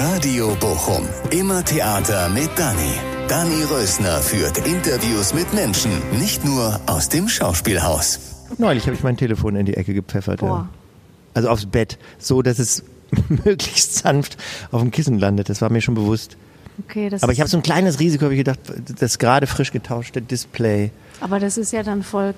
Radio Bochum. Immer Theater mit Dani. Dani Rösner führt Interviews mit Menschen, nicht nur aus dem Schauspielhaus. Neulich habe ich mein Telefon in die Ecke gepfeffert. Ja. Also aufs Bett, so dass es möglichst sanft auf dem Kissen landet. Das war mir schon bewusst. Okay, das Aber ich habe so ein kleines Risiko, habe ich gedacht, das gerade frisch getauschte Display aber das ist ja dann voll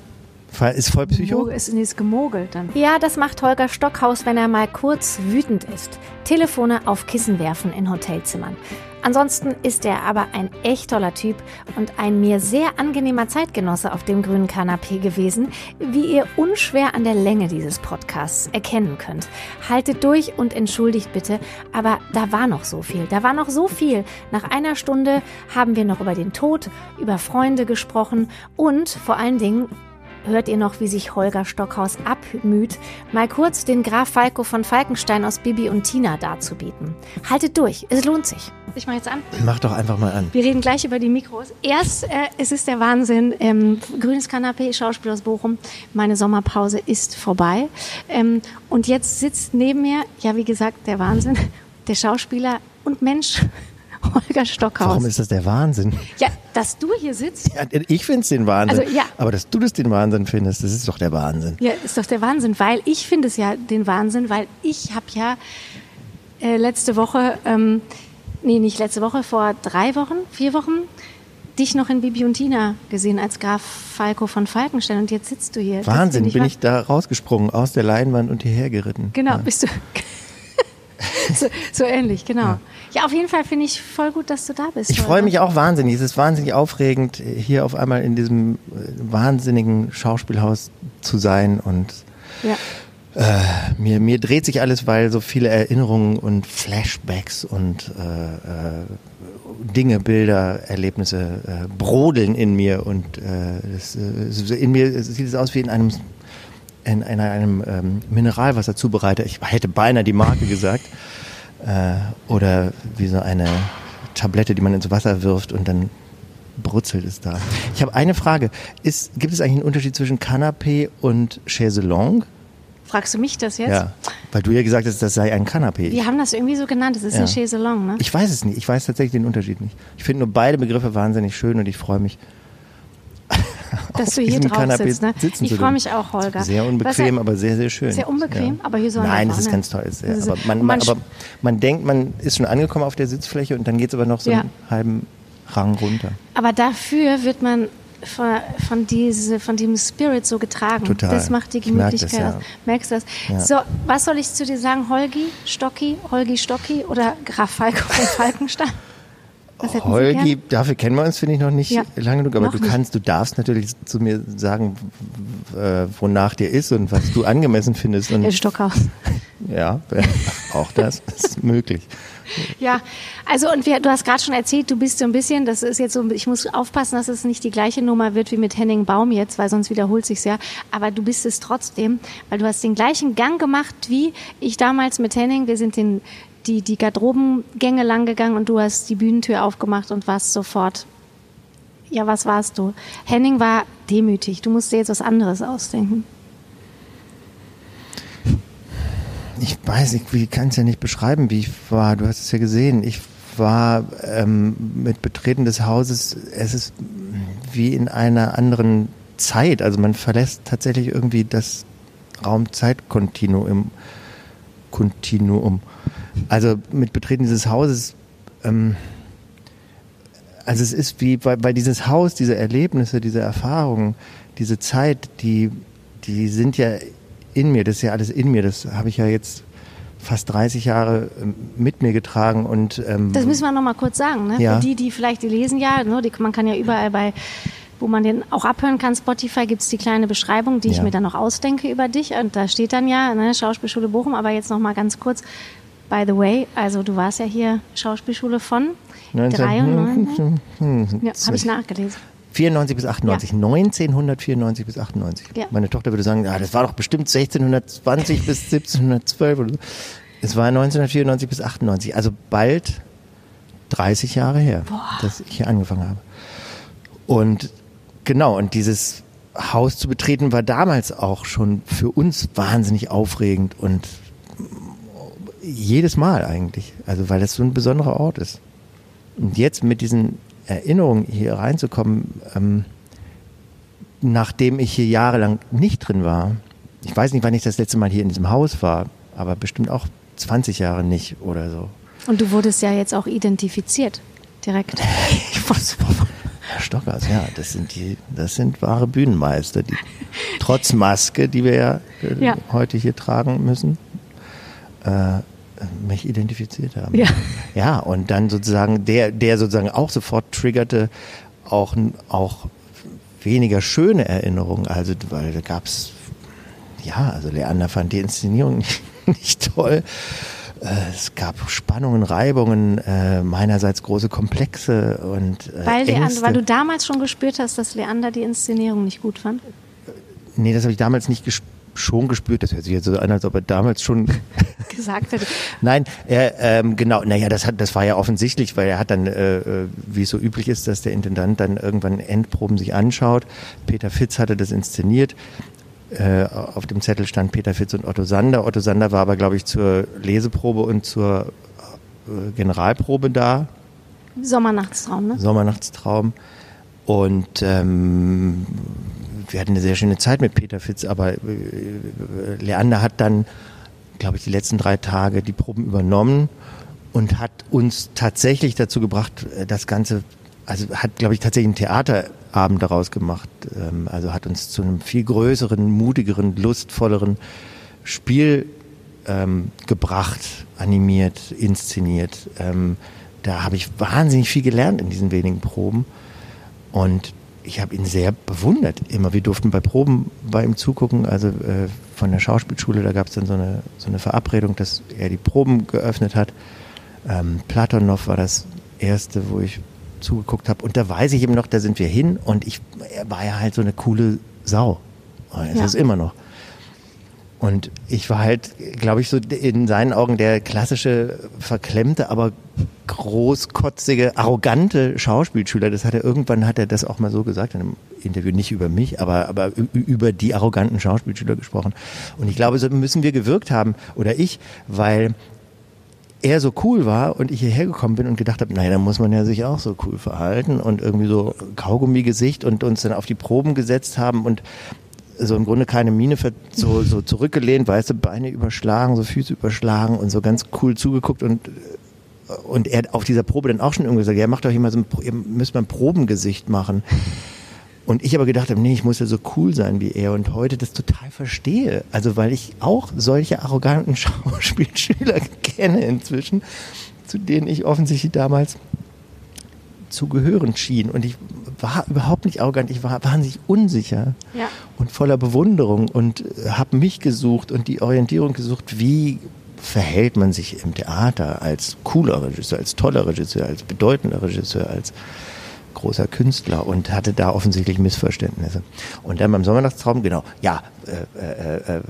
ist voll Psycho. Ist, ist gemogelt dann. Ja, das macht Holger Stockhaus, wenn er mal kurz wütend ist. Telefone auf Kissen werfen in Hotelzimmern. Ansonsten ist er aber ein echt toller Typ und ein mir sehr angenehmer Zeitgenosse auf dem grünen Kanapee gewesen, wie ihr unschwer an der Länge dieses Podcasts erkennen könnt. Haltet durch und entschuldigt bitte, aber da war noch so viel. Da war noch so viel. Nach einer Stunde haben wir noch über den Tod, über Freunde gesprochen und vor allen Dingen hört ihr noch, wie sich Holger Stockhaus abmüht, mal kurz den Graf Falco von Falkenstein aus Bibi und Tina darzubieten. Haltet durch, es lohnt sich. Ich mache jetzt an. Mach doch einfach mal an. Wir reden gleich über die Mikros. Erst, äh, es ist der Wahnsinn. Ähm, Grünes Kanapee, Schauspiel aus Bochum. Meine Sommerpause ist vorbei. Ähm, und jetzt sitzt neben mir, ja, wie gesagt, der Wahnsinn, der Schauspieler und Mensch, Holger Stockhaus. Warum ist das der Wahnsinn? Ja, dass du hier sitzt, Ja, ich finde es den Wahnsinn. Also, ja. Aber dass du das den Wahnsinn findest, das ist doch der Wahnsinn. Ja, ist doch der Wahnsinn, weil ich finde es ja den Wahnsinn, weil ich habe ja äh, letzte Woche, ähm, nee, nicht letzte Woche, vor drei Wochen, vier Wochen, dich noch in Bibi und Tina gesehen als Graf Falco von Falkenstein und jetzt sitzt du hier. Wahnsinn, bin ich da rausgesprungen aus der Leinwand und hierher geritten. Genau, Ja. bist du. so, so ähnlich, genau. Ja, auf jeden Fall finde ich voll gut, dass du da bist. Ich freue mich auch wahnsinnig. Es ist wahnsinnig aufregend, hier auf einmal in diesem äh, wahnsinnigen Schauspielhaus zu sein. Und Ja. mir, mir dreht sich alles, weil so viele Erinnerungen und Flashbacks und äh, äh, Dinge, Bilder, Erlebnisse äh, brodeln in mir. Und äh, das, äh, in mir sieht es aus wie in einem in, in einem ähm, Mineralwasserzubereiter. Ich hätte beinahe die Marke gesagt. Äh, oder wie so eine Tablette, die man ins Wasser wirft und dann brutzelt es da. Ich habe eine Frage. Ist, gibt es eigentlich einen Unterschied zwischen Canapé und Chaiselong? Fragst du mich das jetzt? Ja. Weil du ja gesagt hast, das sei ein Canapé. Wir haben das irgendwie so genannt, das ist Ja. ein Chaiselong, ne? Ich weiß es nicht. Ich weiß tatsächlich den Unterschied nicht. Ich finde nur beide Begriffe wahnsinnig schön und ich freue mich. Dass du hier drauf Kanapé sitzt, ne? Ich freue mich auch, Holger. Sehr unbequem, Was- aber sehr, sehr schön. Sehr unbequem, aber hier so Nein, das ist ganz toll. Ist- Aber, man, man aber man denkt, man ist schon angekommen auf der Sitzfläche und dann geht es aber noch so Ja. einen halben Rang runter. Aber dafür wird man von, von, diese, von diesem Spirit so getragen. Total. Das macht die Ich merk das, Gemütlichkeit ja. aus. Merkst du das? Ja. So, was soll ich zu dir sagen? Holgi, Stocki, Holgi, Stocki oder Graf Falco von Falkenstein? Holgi, dafür kennen wir uns, finde ich, noch nicht Ja. lange genug. Aber du nicht. kannst, du darfst natürlich zu mir sagen, äh, wonach dir ist und was du angemessen findest. Und Herr Stockhaus. ja, auch das ist möglich. Ja, also und wir, du hast gerade schon erzählt, du bist so ein bisschen, das ist jetzt so, ich muss aufpassen, dass es nicht die gleiche Nummer wird wie mit Henning Baum jetzt, weil sonst wiederholt sich's ja. Aber du bist es trotzdem, weil du hast den gleichen Gang gemacht wie ich damals mit Henning. Wir sind den, die, die Garderobengänge lang gegangen und du hast die Bühnentür aufgemacht und warst sofort. Ja, was warst du? Henning war demütig. Du musst dir jetzt was anderes ausdenken. Ich weiß, ich ich kann es ja nicht beschreiben, wie ich war. Du hast es ja gesehen. Ich war ähm, mit Betreten des Hauses, es ist wie in einer anderen Zeit. Also man verlässt tatsächlich irgendwie das Raum-Zeit-Kontinuum. Kontinuum. Also mit Betreten dieses Hauses, ähm, also es ist wie, weil, weil dieses Haus, diese Erlebnisse, diese Erfahrungen, diese Zeit, die, die sind ja in mir, das ist ja alles in mir, das habe ich ja jetzt fast 30 Jahre ähm, mit mir getragen und ähm, Das müssen wir noch mal kurz sagen, ne? Ja. Für die, die vielleicht, die lesen ja, ne? die, man kann ja überall bei, wo man den auch abhören kann, Spotify gibt's die kleine Beschreibung, die ich Ja. mir dann noch ausdenke über dich. Und da steht dann ja, ne, Schauspielschule Bochum, aber jetzt noch mal ganz kurz. By the way, also du warst ja hier Schauspielschule von 93. Ja, habe ich nachgelesen. 94 bis 98, 1994 bis 98. Ja. Meine Tochter würde sagen, ah, das war doch bestimmt 1620 bis 1712 oder so. Es war 1994 bis 98, also bald 30 Jahre her, dass ich hier angefangen habe. Und genau, und dieses Haus zu betreten war damals auch schon für uns wahnsinnig aufregend und jedes Mal eigentlich. Also weil das so ein besonderer Ort ist. Und jetzt mit diesen Erinnerungen hier reinzukommen, ähm, nachdem ich hier jahrelang nicht drin war. Ich weiß nicht, wann ich das letzte Mal hier in diesem Haus war, aber bestimmt auch 20 Jahre nicht oder so. Und du wurdest ja jetzt auch identifiziert, direkt. ich weiß, Herr Stockers, ja, das sind die, das sind wahre Bühnenmeister, die trotz Maske, die wir ja, äh, ja. heute hier tragen müssen, äh, mich identifiziert haben. Ja. ja, und dann sozusagen der, der sozusagen auch sofort triggerte, auch, auch weniger schöne Erinnerungen. Also, weil da gab es, ja, also Leander fand die Inszenierung nicht, nicht toll. Äh, es gab Spannungen, Reibungen, äh, meinerseits große Komplexe und äh, weil, Leander, weil du damals schon gespürt hast, dass Leander die Inszenierung nicht gut fand? Nee, das habe ich damals nicht gespürt schon gespürt. Das hört sich jetzt so an, als ob er damals schon gesagt hätte. Nein, er, ähm, genau, naja, das hat, das war ja offensichtlich, weil er hat dann, äh, äh, wie es so üblich ist, dass der Intendant dann irgendwann Endproben sich anschaut. Peter Fitz hatte das inszeniert. Äh, auf dem Zettel stand Peter Fitz und Otto Sander. Otto Sander war aber, glaube ich, zur Leseprobe und zur äh, Generalprobe da. Sommernachtstraum, ne? Sommernachtstraum. Und ähm, wir hatten eine sehr schöne Zeit mit Peter Fitz, aber äh, Leander hat dann, glaube ich, die letzten drei Tage die Proben übernommen und hat uns tatsächlich dazu gebracht, äh, das Ganze, also hat, glaube ich, tatsächlich einen Theaterabend daraus gemacht. Ähm, also hat uns zu einem viel größeren, mutigeren, lustvolleren Spiel ähm, gebracht, animiert, inszeniert. Ähm, da habe ich wahnsinnig viel gelernt in diesen wenigen Proben. Und ich habe ihn sehr bewundert. Immer, wir durften bei Proben bei ihm zugucken, also äh, von der Schauspielschule, da gab es dann so eine, so eine Verabredung, dass er die Proben geöffnet hat. Ähm, Platonov war das erste, wo ich zugeguckt habe. Und da weiß ich eben noch, da sind wir hin und ich, er war ja halt so eine coole Sau. Das ja. ist immer noch. Und ich war halt, glaube ich, so in seinen Augen der klassische, verklemmte, aber großkotzige, arrogante Schauspielschüler. Das hat er irgendwann hat er das auch mal so gesagt in einem Interview, nicht über mich, aber, aber über die arroganten Schauspielschüler gesprochen. Und ich glaube, so müssen wir gewirkt haben, oder ich, weil er so cool war und ich hierher gekommen bin und gedacht habe, naja, da muss man ja sich auch so cool verhalten und irgendwie so Kaugummi-Gesicht und uns dann auf die Proben gesetzt haben und so im Grunde keine Miene so, so zurückgelehnt, weißt du, Beine überschlagen, so Füße überschlagen und so ganz cool zugeguckt und und er hat auf dieser Probe dann auch schon irgendwie gesagt, ja, macht doch immer so ein, ihr müsst mal ein Probengesicht machen. Und ich aber gedacht habe, nee, ich muss ja so cool sein wie er und heute das total verstehe. Also weil ich auch solche arroganten Schauspielschüler kenne inzwischen, zu denen ich offensichtlich damals zu gehören schien. Und ich war überhaupt nicht arrogant, ich war wahnsinnig unsicher ja. und voller Bewunderung und äh, habe mich gesucht und die Orientierung gesucht, wie verhält man sich im Theater als cooler Regisseur, als toller Regisseur, als bedeutender Regisseur, als großer Künstler und hatte da offensichtlich Missverständnisse. Und dann beim Sommernachtstraum, genau, ja, äh, äh, äh,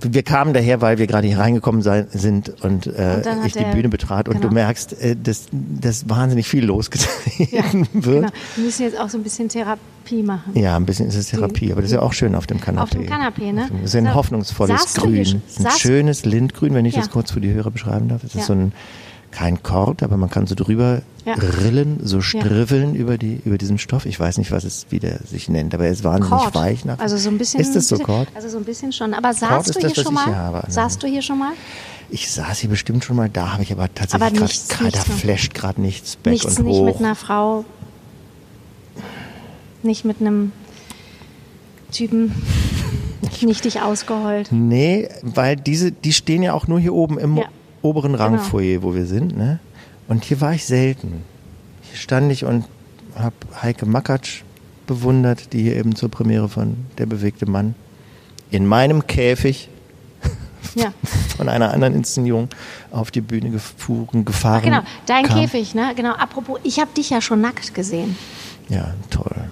wir kamen daher, weil wir gerade hier reingekommen sein, sind und, äh, und ich die Bühne betrat und genau. du merkst, äh, dass, dass wahnsinnig viel losgetreten ja, wird. Genau. Wir müssen jetzt auch so ein bisschen Therapie machen. Ja, ein bisschen ist es Therapie, aber das ist ja auch schön auf dem Kanapee. Auf dem Kanapee, ne? Das ist ein hoffnungsvolles Grün. Ein schönes Lindgrün, wenn ich ja. das kurz für die Hörer beschreiben darf. Das ist so ein kein Kord, aber man kann so drüber ja. rillen, so striffeln ja. über, die, über diesen Stoff. Ich weiß nicht, was es wieder sich nennt, aber er ist wahnsinnig Kord. weich. Nach also so ein bisschen. Ist das so Kord? Also so ein bisschen schon. Aber saßt du hier das, schon mal? Habe, saßt du hier schon mal? Ich saß hier bestimmt schon mal, da habe ich aber tatsächlich gerade, da flasht gerade nichts back nichts, und hoch. Nicht mit einer Frau, nicht mit einem Typen, nicht dich ausgeheult. Nee, weil diese, die stehen ja auch nur hier oben im ja oberen Rangfoyer, genau. wo wir sind. Ne? Und hier war ich selten. Hier stand ich und habe Heike Makatsch bewundert, die hier eben zur Premiere von Der bewegte Mann in meinem Käfig ja. von einer anderen Inszenierung auf die Bühne gefahren, gefahren. Ach genau, dein kam. Käfig, ne? Genau. Apropos, ich habe dich ja schon nackt gesehen. Ja, toll.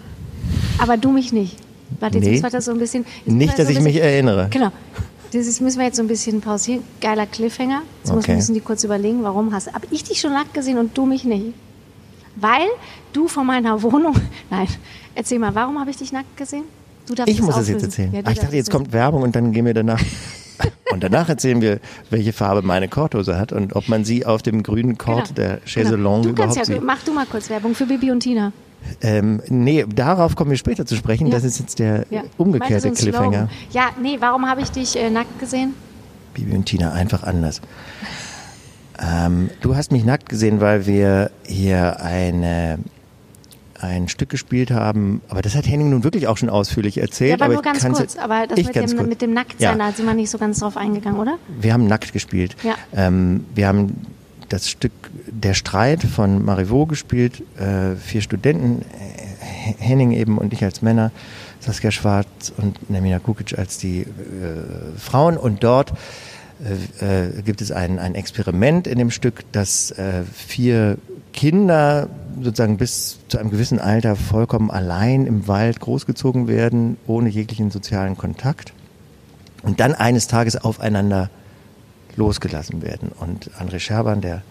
Aber du mich nicht. Warte, jetzt nee, muss das so ein bisschen. Nicht, dass so ich bisschen, mich erinnere. Genau. Das müssen wir jetzt so ein bisschen pausieren. Geiler Cliffhanger. Jetzt okay. müssen die kurz überlegen, warum hast Hab ich dich schon nackt gesehen und du mich nicht? Weil du von meiner Wohnung. Nein, erzähl mal, warum habe ich dich nackt gesehen? ich muss es jetzt erzählen. Ja, Ach, ich dachte, jetzt kommt Werbung und dann gehen wir danach. Und danach erzählen wir, welche Farbe meine Korthose hat und ob man sie auf dem grünen Kord Genau. der Chaiselong Du kannst überhaupt ja, sieht. mach du mal kurz Werbung für Bibi und Tina. Ähm, nee, darauf kommen wir später zu sprechen. Ja. Das ist jetzt der Ja. umgekehrte Cliffhanger. Slogan? Ja, nee, warum habe ich dich äh, nackt gesehen? Bibi und Tina einfach anders. Ähm, du hast mich nackt gesehen, weil wir hier eine, ein Stück gespielt haben, aber das hat Henning nun wirklich auch schon ausführlich erzählt. Ja, aber nur ich ganz kurz. Aber das mit dem, mit dem Nacktsein, Ja. da sind wir nicht so ganz drauf eingegangen, oder? Wir haben nackt gespielt. Ja. Ähm, wir haben das Stück Der Streit von Marivaux gespielt, äh, vier Studenten, äh, Henning eben und ich als Männer, Saskia Schwarz und Nemina Kukic als die äh, Frauen. Und dort äh, äh, gibt es ein, ein Experiment in dem Stück, dass äh, vier Kinder sozusagen bis zu einem gewissen Alter vollkommen allein im Wald großgezogen werden, ohne jeglichen sozialen Kontakt und dann eines Tages aufeinander losgelassen werden. Und André Scherban, der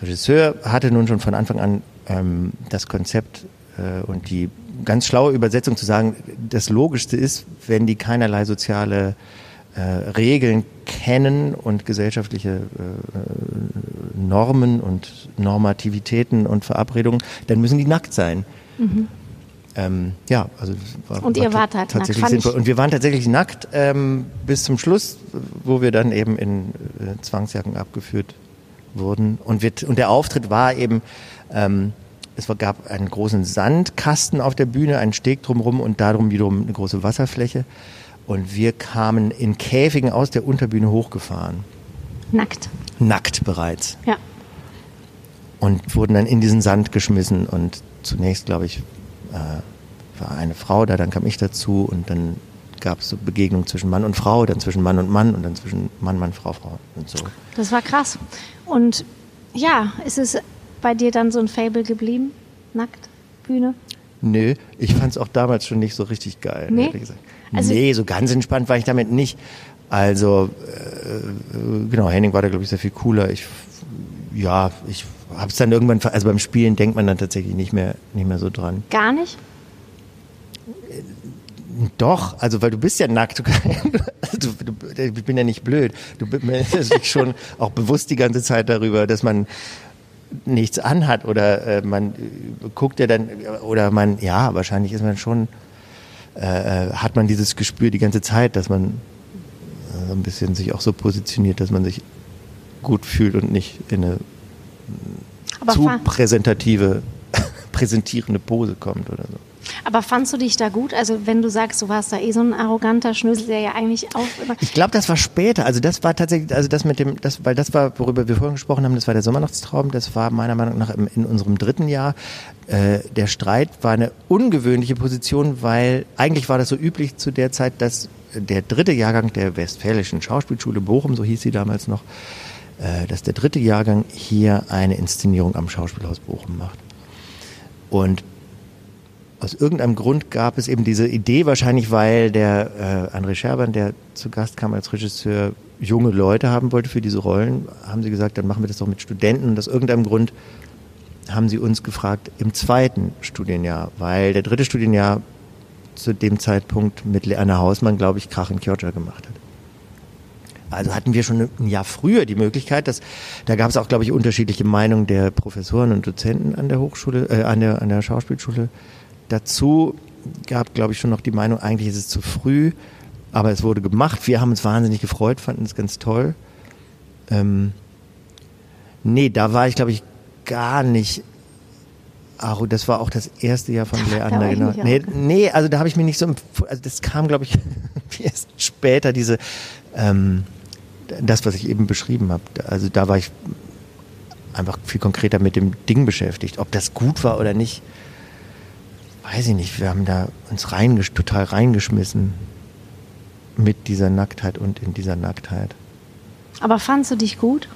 Regisseur, hatte nun schon von Anfang an ähm, das Konzept äh, und die ganz schlaue Übersetzung zu sagen, das Logischste ist, wenn die keinerlei soziale äh, Regeln kennen und gesellschaftliche äh, Normen und Normativitäten und Verabredungen, dann müssen die nackt sein. Ähm, ja, also war, Und ihr war wart halt nackt, tatsächlich ich- sinnvoll. Und wir waren tatsächlich nackt ähm, bis zum Schluss, wo wir dann eben in äh, Zwangsjacken abgeführt wurden. Und, wir, und der Auftritt war eben, ähm, es gab einen großen Sandkasten auf der Bühne, einen Steg drumherum und darum wiederum eine große Wasserfläche. Und wir kamen in Käfigen aus der Unterbühne hochgefahren, Nackt. nackt bereits. Ja. und wurden dann in diesen Sand geschmissen und zunächst glaube ich äh, war eine Frau da, dann kam ich dazu und dann gab es so Begegnungen zwischen Mann und Frau, dann zwischen Mann und Mann und dann zwischen Mann, Mann, Frau, Frau und so. Das war krass. Und ja, ist es bei dir dann so ein Fable geblieben? Nackt? Bühne? Nö, ich fand es auch damals schon nicht so richtig geil, Nee? ehrlich gesagt. Also- nee, so ganz entspannt war ich damit nicht. Also, äh, genau, Henning war da, glaube ich, sehr viel cooler. Ich, ja, ich habe es dann irgendwann, also beim Spielen denkt man dann tatsächlich nicht mehr, nicht mehr so dran. Gar nicht? Doch, also weil du bist ja nackt. Du, du, du, ich bin ja nicht blöd. Du bist schon auch bewusst die ganze Zeit darüber, dass man nichts anhat oder äh, man äh, guckt ja dann oder man ja wahrscheinlich ist man schon äh, äh, hat man dieses Gespür die ganze Zeit, dass man äh, so ein bisschen sich auch so positioniert, dass man sich gut fühlt und nicht in eine Aber, zu präsentative präsentierende Pose kommt oder so. aber fandst du dich da gut? Also wenn du sagst, du warst da eh so ein arroganter Schnösel, der ja eigentlich auch. Ich glaube, das war später. Also das war tatsächlich, also das mit dem, das, weil das war, worüber wir vorhin gesprochen haben, das war der Sommernachtstraum. Das war meiner Meinung nach im, in unserem dritten Jahr. Äh, der Streit war eine ungewöhnliche Position, weil eigentlich war das so üblich zu der Zeit, dass der dritte Jahrgang der Westfälischen Schauspielschule Bochum, so hieß sie damals noch, dass der dritte Jahrgang hier eine Inszenierung am Schauspielhaus Bochum macht. Und aus irgendeinem Grund gab es eben diese Idee, wahrscheinlich weil der äh, André Scherban, der zu Gast kam als Regisseur, junge Leute haben wollte für diese Rollen, haben sie gesagt, dann machen wir das doch mit Studenten. Und aus irgendeinem Grund haben sie uns gefragt im zweiten Studienjahr, weil der dritte Studienjahr zu dem Zeitpunkt mit Leanna Hausmann, glaube ich, Krach in Kiocha gemacht hat. Also hatten wir schon ein Jahr früher die Möglichkeit, dass da gab es auch, glaube ich, unterschiedliche Meinungen der Professoren und Dozenten an der Hochschule, äh, an der an der Schauspielschule. Dazu gab, glaube ich, schon noch die Meinung, eigentlich ist es zu früh, aber es wurde gemacht. Wir haben uns wahnsinnig gefreut, fanden es ganz toll. Ähm, nee, da war ich, glaube ich, gar nicht. Ach, das war auch das erste Jahr von Leander, genau. Nee, nee, also da habe ich mich nicht so, also das kam, glaube ich, erst später, diese, ähm, das, was ich eben beschrieben habe. Also da war ich einfach viel konkreter mit dem Ding beschäftigt. Ob das gut war oder nicht, weiß ich nicht. Wir haben da uns reingesch total reingeschmissen mit dieser Nacktheit und in dieser Nacktheit. Aber fandst du dich gut?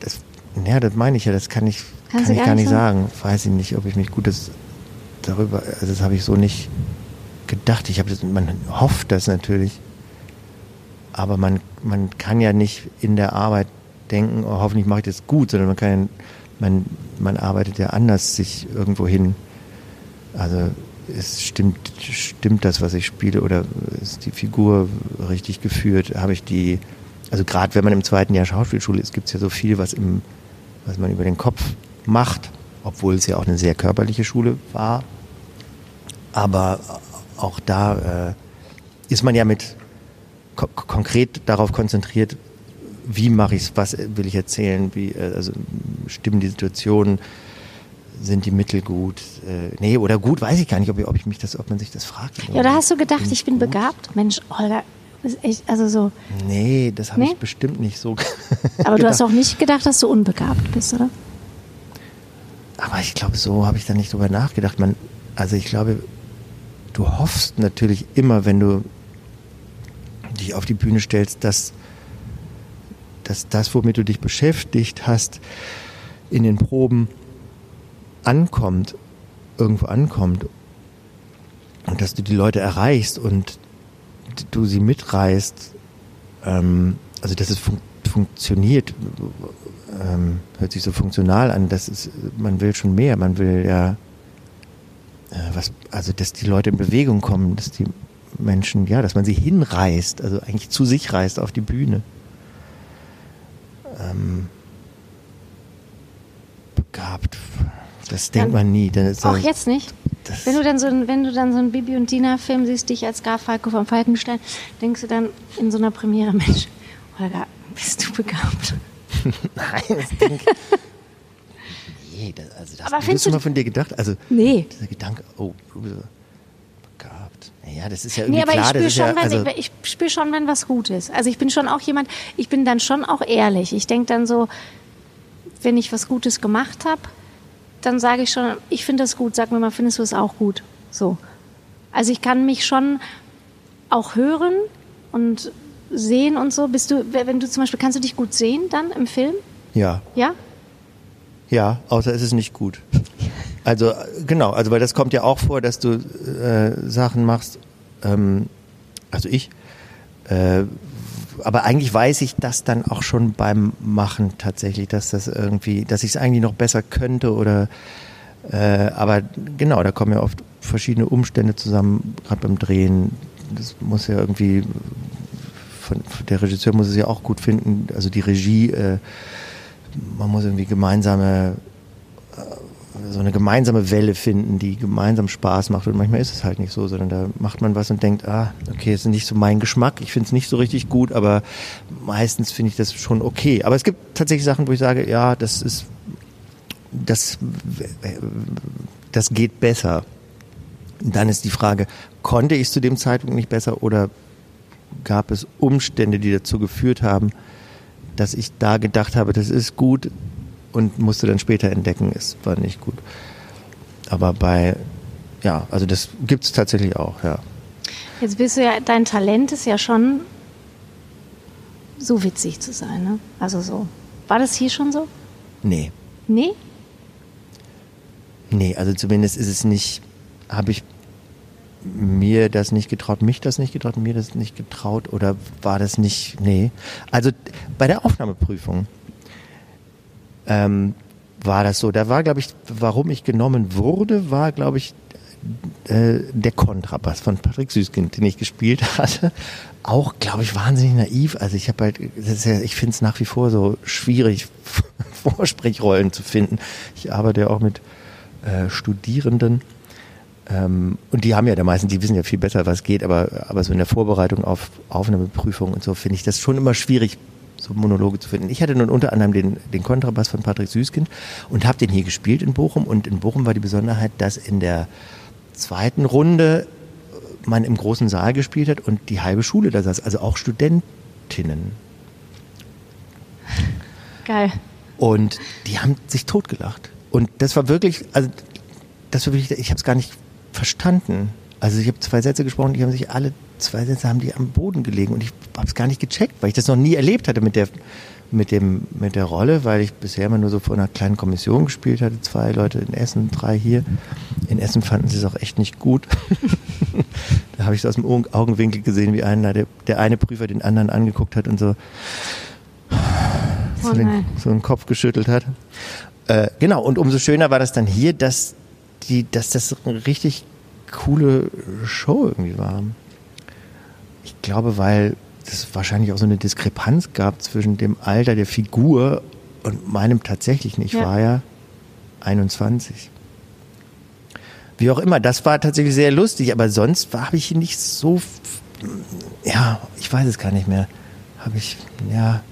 Das, ja, das meine ich ja, das kann ich, Kannst kann ich gar nicht nicht sagen. Weiß ich nicht, ob ich mich gutes darüber, also das habe ich so nicht gedacht. Ich habe das, man hofft das natürlich, aber man, man kann ja nicht in der Arbeit denken, oh, hoffentlich mache ich das gut, sondern man kann, man, man arbeitet ja anders sich irgendwo hin. Also ist, stimmt, stimmt das, was ich spiele oder ist die Figur richtig geführt? Habe ich die, also gerade wenn man im zweiten Jahr Schauspielschule ist, gibt es ja so viel, was, im, was man über den Kopf macht, obwohl es ja auch eine sehr körperliche Schule war. Aber auch da äh, ist man ja mit ko konkret darauf konzentriert, wie mache ich es, was will ich erzählen, wie, äh, also stimmen die Situationen, sind die Mittel gut? Äh, nee, oder gut, weiß ich gar nicht, ob, ob ich mich das, ob man sich das fragt. Ja, da hast du gedacht, bin ich bin gut? begabt? Mensch, Holger, echt, also so. Nee, das habe nee? ich bestimmt nicht so. Aber du hast auch nicht gedacht, dass du unbegabt bist, oder? Aber ich glaube, so habe ich da nicht drüber nachgedacht. Man, also ich glaube, du hoffst natürlich immer, wenn du dich auf die Bühne stellst, dass, dass das, womit du dich beschäftigt hast, in den Proben ankommt, irgendwo ankommt. Und dass du die Leute erreichst und du sie mitreißt, ähm, also dass es fun funktioniert, ähm, hört sich so funktional an, das ist, man will schon mehr, man will ja äh, was, also dass die Leute in Bewegung kommen, dass die Menschen, ja, dass man sie hinreißt, also eigentlich zu sich reißt auf die Bühne. Ähm, begabt. Das denkt man nie. auch jetzt nicht. Wenn du dann so wenn du dann so einen Bibi und Dina Film siehst, dich als Garfalco vom Falkenstein, denkst du dann in so einer Premiere, Mensch, Holger, bist du begabt? Nein, das denke Nee, das, also das Aber hast du mal von dir gedacht? Also nee. dieser Gedanke, oh, begabt. Naja, das ist ja irgendwie nee, aber klar. Ich spüre schon, ja, also wenn, ich, ich spüre schon, wenn was gut ist. Also ich bin schon auch jemand, ich bin dann schon auch ehrlich. Ich denke dann so, wenn ich was Gutes gemacht habe, dann sage ich schon, ich finde das gut, sag mir mal, findest du es auch gut? So. Also ich kann mich schon auch hören und sehen und so. Bist du, wenn du zum Beispiel, kannst du dich gut sehen dann im Film? Ja. Ja? Ja, außer es ist nicht gut. Also genau, also weil das kommt ja auch vor, dass du äh, Sachen machst, ähm, also ich, äh, aber eigentlich weiß ich das dann auch schon beim Machen tatsächlich, dass das irgendwie, dass ich es eigentlich noch besser könnte oder äh, aber genau, da kommen ja oft verschiedene Umstände zusammen, gerade beim Drehen. Das muss ja irgendwie von, der Regisseur muss es ja auch gut finden, also die Regie, äh, man muss irgendwie gemeinsame so eine gemeinsame Welle finden, die gemeinsam Spaß macht. Und manchmal ist es halt nicht so, sondern da macht man was und denkt, ah, okay, es ist nicht so mein Geschmack, ich finde es nicht so richtig gut, aber meistens finde ich das schon okay. Aber es gibt tatsächlich Sachen, wo ich sage, ja, das ist, das, das geht besser. Dann ist die Frage, konnte ich es zu dem Zeitpunkt nicht besser oder gab es Umstände, die dazu geführt haben, dass ich da gedacht habe, das ist gut, und musste dann später entdecken, es war nicht gut. Aber bei, ja, also das gibt es tatsächlich auch, ja. Jetzt bist du ja, dein Talent ist ja schon so witzig zu sein, ne? Also so. War das hier schon so? Nee. Nee? Nee, also zumindest ist es nicht, habe ich mir das nicht getraut, mich das nicht getraut, mir das nicht getraut oder war das nicht, nee. Also bei der Aufnahmeprüfung ähm, war das so. Da war, glaube ich, warum ich genommen wurde, war, glaube ich, äh, der Kontrabass von Patrick Süßkind, den ich gespielt hatte. Auch, glaube ich, wahnsinnig naiv. Also ich habe halt, ja, ich finde es nach wie vor so schwierig, Vorsprechrollen zu finden. Ich arbeite ja auch mit äh, Studierenden. Ähm, und die haben ja der meisten, die wissen ja viel besser, was geht, aber, aber so in der Vorbereitung auf Aufnahmeprüfung und so finde ich das schon immer schwierig, Monologe zu finden. Ich hatte nun unter anderem den, den Kontrabass von Patrick Süßkind und habe den hier gespielt in Bochum. Und in Bochum war die Besonderheit, dass in der zweiten Runde man im großen Saal gespielt hat und die halbe Schule da saß, also auch Studentinnen. Geil. Und die haben sich totgelacht. Und das war wirklich, also das war wirklich, ich habe es gar nicht verstanden. Also ich habe zwei Sätze gesprochen, die haben sich alle zwei Sätze haben die am Boden gelegen und ich habe es gar nicht gecheckt, weil ich das noch nie erlebt hatte mit der mit dem mit der Rolle, weil ich bisher immer nur so vor einer kleinen Kommission gespielt hatte, zwei Leute in Essen, drei hier. In Essen fanden sie es auch echt nicht gut. da habe ich so aus dem Augenwinkel gesehen, wie einer der, der eine Prüfer den anderen angeguckt hat und so oh so, den, so einen Kopf geschüttelt hat. Äh, genau, und umso schöner war das dann hier, dass die, dass das richtig coole Show irgendwie war. Ich glaube, weil es wahrscheinlich auch so eine Diskrepanz gab zwischen dem Alter der Figur und meinem tatsächlichen. Ich Ja. war ja 21. Wie auch immer, das war tatsächlich sehr lustig, aber sonst habe ich nicht so, ja, ich weiß es gar nicht mehr. Habe ich, ja,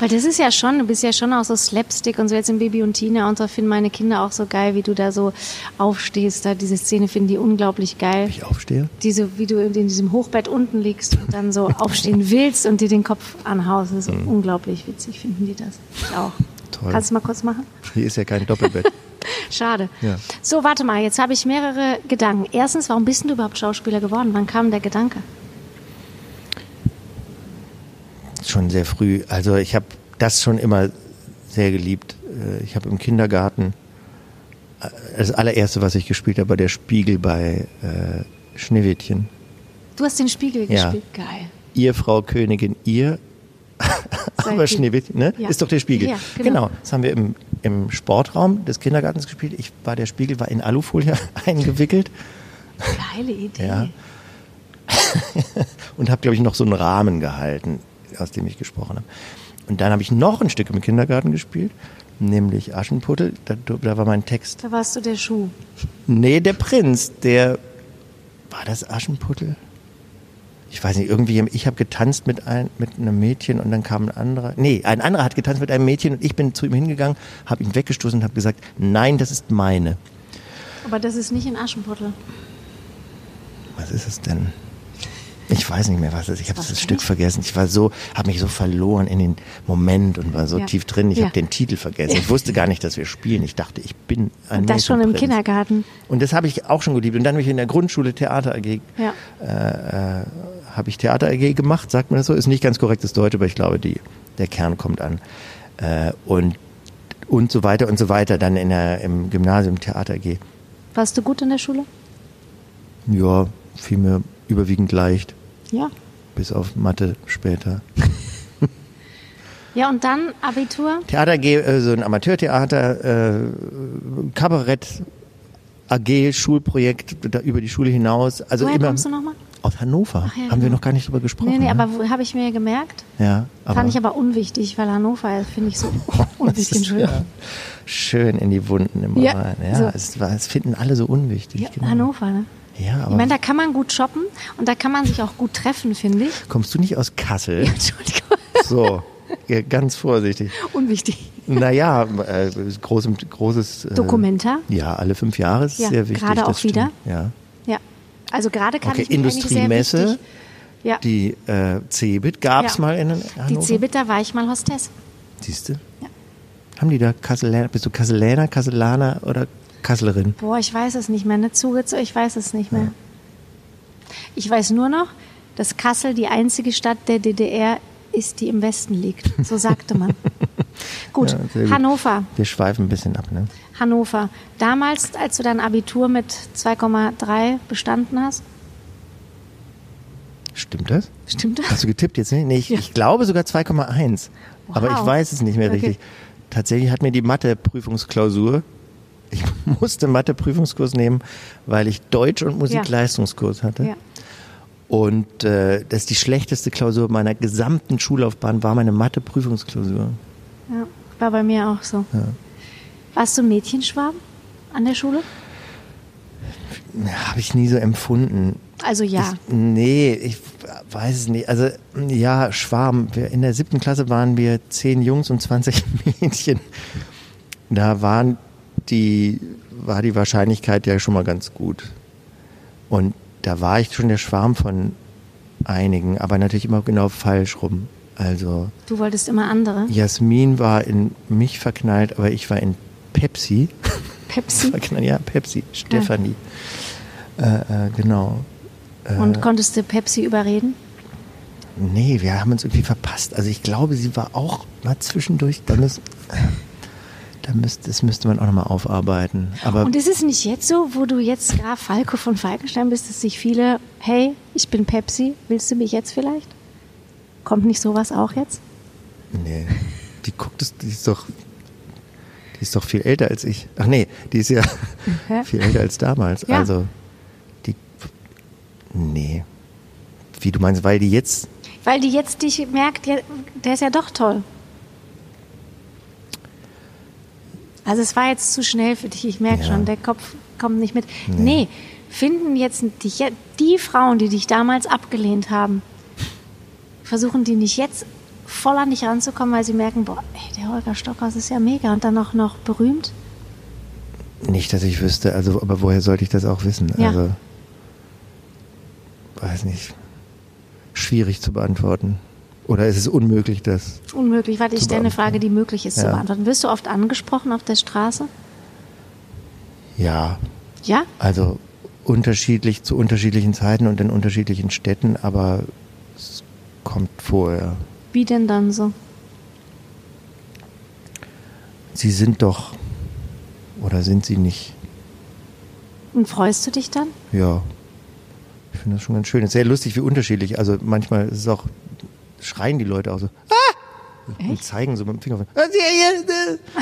Weil das ist ja schon, du bist ja schon auch so Slapstick und so jetzt in Baby und Tina und so finden meine Kinder auch so geil, wie du da so aufstehst. Da diese Szene finden die unglaublich geil. wie ich aufstehe. Diese, wie du in diesem Hochbett unten liegst und dann so aufstehen willst und dir den Kopf anhaust. Das ist unglaublich witzig, finden die das. Ich auch. Mhm. Toll. Kannst du mal kurz machen? Hier ist ja kein Doppelbett. Schade. Ja. So, warte mal, jetzt habe ich mehrere Gedanken. Erstens, warum bist du überhaupt Schauspieler geworden? Wann kam der Gedanke? Schon sehr früh. Also ich habe das schon immer sehr geliebt. Äh, Ich habe im Kindergarten äh, das allererste, was ich gespielt habe, war der Spiegel bei äh, Schneewittchen. Du hast den Spiegel Ja. gespielt. Geil. Ihr Frau Königin, ihr, aber Schneewittchen, ne? Ja. Ist doch der Spiegel. Ja, genau. Das haben wir im, im Sportraum des Kindergartens gespielt. Ich war der Spiegel, war in Alufolie eingewickelt Geile Idee. Ja. und habe, glaube ich, noch so einen Rahmen gehalten, aus dem ich gesprochen habe. Und dann habe ich noch ein Stück im Kindergarten gespielt, nämlich Aschenputtel. Da, da war mein Text. Da warst du der Schuh. Nee, der Prinz, der. War das Aschenputtel? Ich weiß nicht, irgendwie, ich habe getanzt mit, ein, mit einem Mädchen und dann kam ein anderer. Nee, ein anderer hat getanzt mit einem Mädchen und ich bin zu ihm hingegangen, habe ihn weggestoßen und habe gesagt, nein, das ist meine. Aber das ist nicht in Aschenputtel. Was ist es denn? Ich weiß nicht mehr, was es ist. Ich habe das? Stück vergessen. Ich war so, habe mich so verloren in den Moment und war so Ja. tief drin. Ich Ja. habe den Titel vergessen. Ich wusste gar nicht, dass wir spielen. Ich dachte, ich bin ein Und das schon im. Kindergarten. Und das habe ich auch schon geliebt. Und dann habe ich in der Grundschule Theater AG, Ja. äh, äh, habe ich Theater AG gemacht, sagt man das so? Ist nicht ganz korrektes Deutsch, aber ich glaube, die, der Kern kommt an. Äh, und, und so weiter und so weiter. Dann in der, im Gymnasium Theater AG. Warst du gut in der Schule? Ja, fiel mir überwiegend leicht. Ja. Bis auf Mathe später. Ja, und dann Abitur? Theater AG, äh, so ein Amateurtheater, äh, Kabarett AG, Schulprojekt da über die Schule hinaus. Also Woher immer kommst du nochmal? aus Hannover. Ach ja, Haben wir genau. noch gar nicht drüber gesprochen. Nee, nee, ne? aber habe ich mir gemerkt. ja, aber Fand ich aber unwichtig, weil Hannover finde ich so unwichtig. Entschuldigung. ja, schön in die Wunden immer Ja. Ja, so. es, war, es finden alle so unwichtig. Ja, genau. Hannover, ne? Ja, Ich aber meine, da kann man gut shoppen und da kann man sich auch gut treffen, finde ich. kommst du nicht aus Kassel? Entschuldigung. So, ja, ganz vorsichtig. Unwichtig. Naja, äh, großes, großes äh, Dokumenta? Ja, alle fünf Jahre ist Ja, sehr wichtig. gerade auch wieder? Ja. Ja. Also gerade kann Okay, ich mich Industriemesse, Ja. die äh, Cebit gab es Ja. mal in Die Hannover. Cebit, da war ich mal Hostess. Siehst du? Ja. Haben die da Kasseläner, bist du Kasseläner, Kasselaner oder Kasslerin? Boah, ich weiß es nicht mehr. Ne Zugezogen, ich weiß es nicht mehr. Ich weiß nur noch, dass Kassel die einzige Stadt der DDR ist, die im Westen liegt. So sagte man. gut, Ja. Hannover. Wir schweifen ein bisschen ab, ne? Hannover. Damals, als du dein Abitur mit 2,3 bestanden hast, Stimmt das? stimmt das? Hast du getippt jetzt? Ne? Nee, ich, Ja. ich glaube sogar 2,1. Aber ich Wow. weiß es nicht mehr Okay. richtig. Tatsächlich hat mir die Mathe-Prüfungsklausur, ich musste Mathe-Prüfungskurs nehmen, weil ich Deutsch- und Musikleistungskurs hatte. Ja. Und äh, das ist die schlechteste Klausur meiner gesamten Schullaufbahn, war meine Mathe-Prüfungsklausur. ja, war bei mir auch so. Warst du Mädchenschwarm an der Schule? Habe ich nie so empfunden. Also ja. Ich, nee, ich weiß es nicht. Also ja, Schwarm. Wir, in der siebten Klasse waren wir zehn Jungs und 20 Mädchen. Da waren die, war die Wahrscheinlichkeit ja schon mal ganz gut. Und da war ich schon der Schwarm von einigen, aber natürlich immer genau falsch rum. Also Du wolltest immer andere. Jasmin war in mich verknallt, aber ich war in Pepsi. Pepsi. verknallt, ja, Pepsi, Stefanie. Äh, äh, genau. Und konntest du Pepsi überreden? Nee, wir haben uns irgendwie verpasst. Also ich glaube, sie war auch mal zwischendurch. Da müssen, da müsst, das müsste man auch nochmal aufarbeiten. Aber Und ist es nicht jetzt so, wo du jetzt Graf Falco von Falkenstein bist, dass sich viele, hey, ich bin Pepsi, willst du mich jetzt vielleicht? Kommt nicht sowas auch jetzt? nee, die guckt es, die ist doch, Die ist doch viel älter als ich. Ach nee, die ist ja Okay. viel älter als damals. Ja. Also, die. Nee. Wie du meinst, weil die jetzt. Weil die jetzt dich merkt, der ist ja doch toll. Also es war jetzt zu schnell für dich, ich merke Ja. schon, der Kopf kommt nicht mit. Nee. finden jetzt dich, die Frauen, die dich damals abgelehnt haben, versuchen die nicht jetzt voll an dich ranzukommen, weil sie merken, boah, ey, der Holger Stockhaus ist ja mega und dann auch noch berühmt? Nicht, dass ich wüsste, also, aber woher sollte ich das auch wissen? Ja. Also, weiß nicht. Schwierig zu beantworten. Oder ist es unmöglich, das? Unmöglich. Warte, ich Zu stelle eine. Frage, die möglich ist zu Ja. beantworten. Wirst du oft angesprochen auf der Straße? Ja, Ja? also unterschiedlich zu unterschiedlichen Zeiten und in unterschiedlichen Städten, aber es kommt vorher. Wie denn dann so? Sie sind doch, oder sind sie nicht? Und freust du dich dann? Ja. Ich finde das schon ganz schön. Es ist sehr lustig, wie unterschiedlich. Also manchmal ist es auch, schreien die Leute auch so. Ah! Und Echt? zeigen so mit dem Finger. Ah,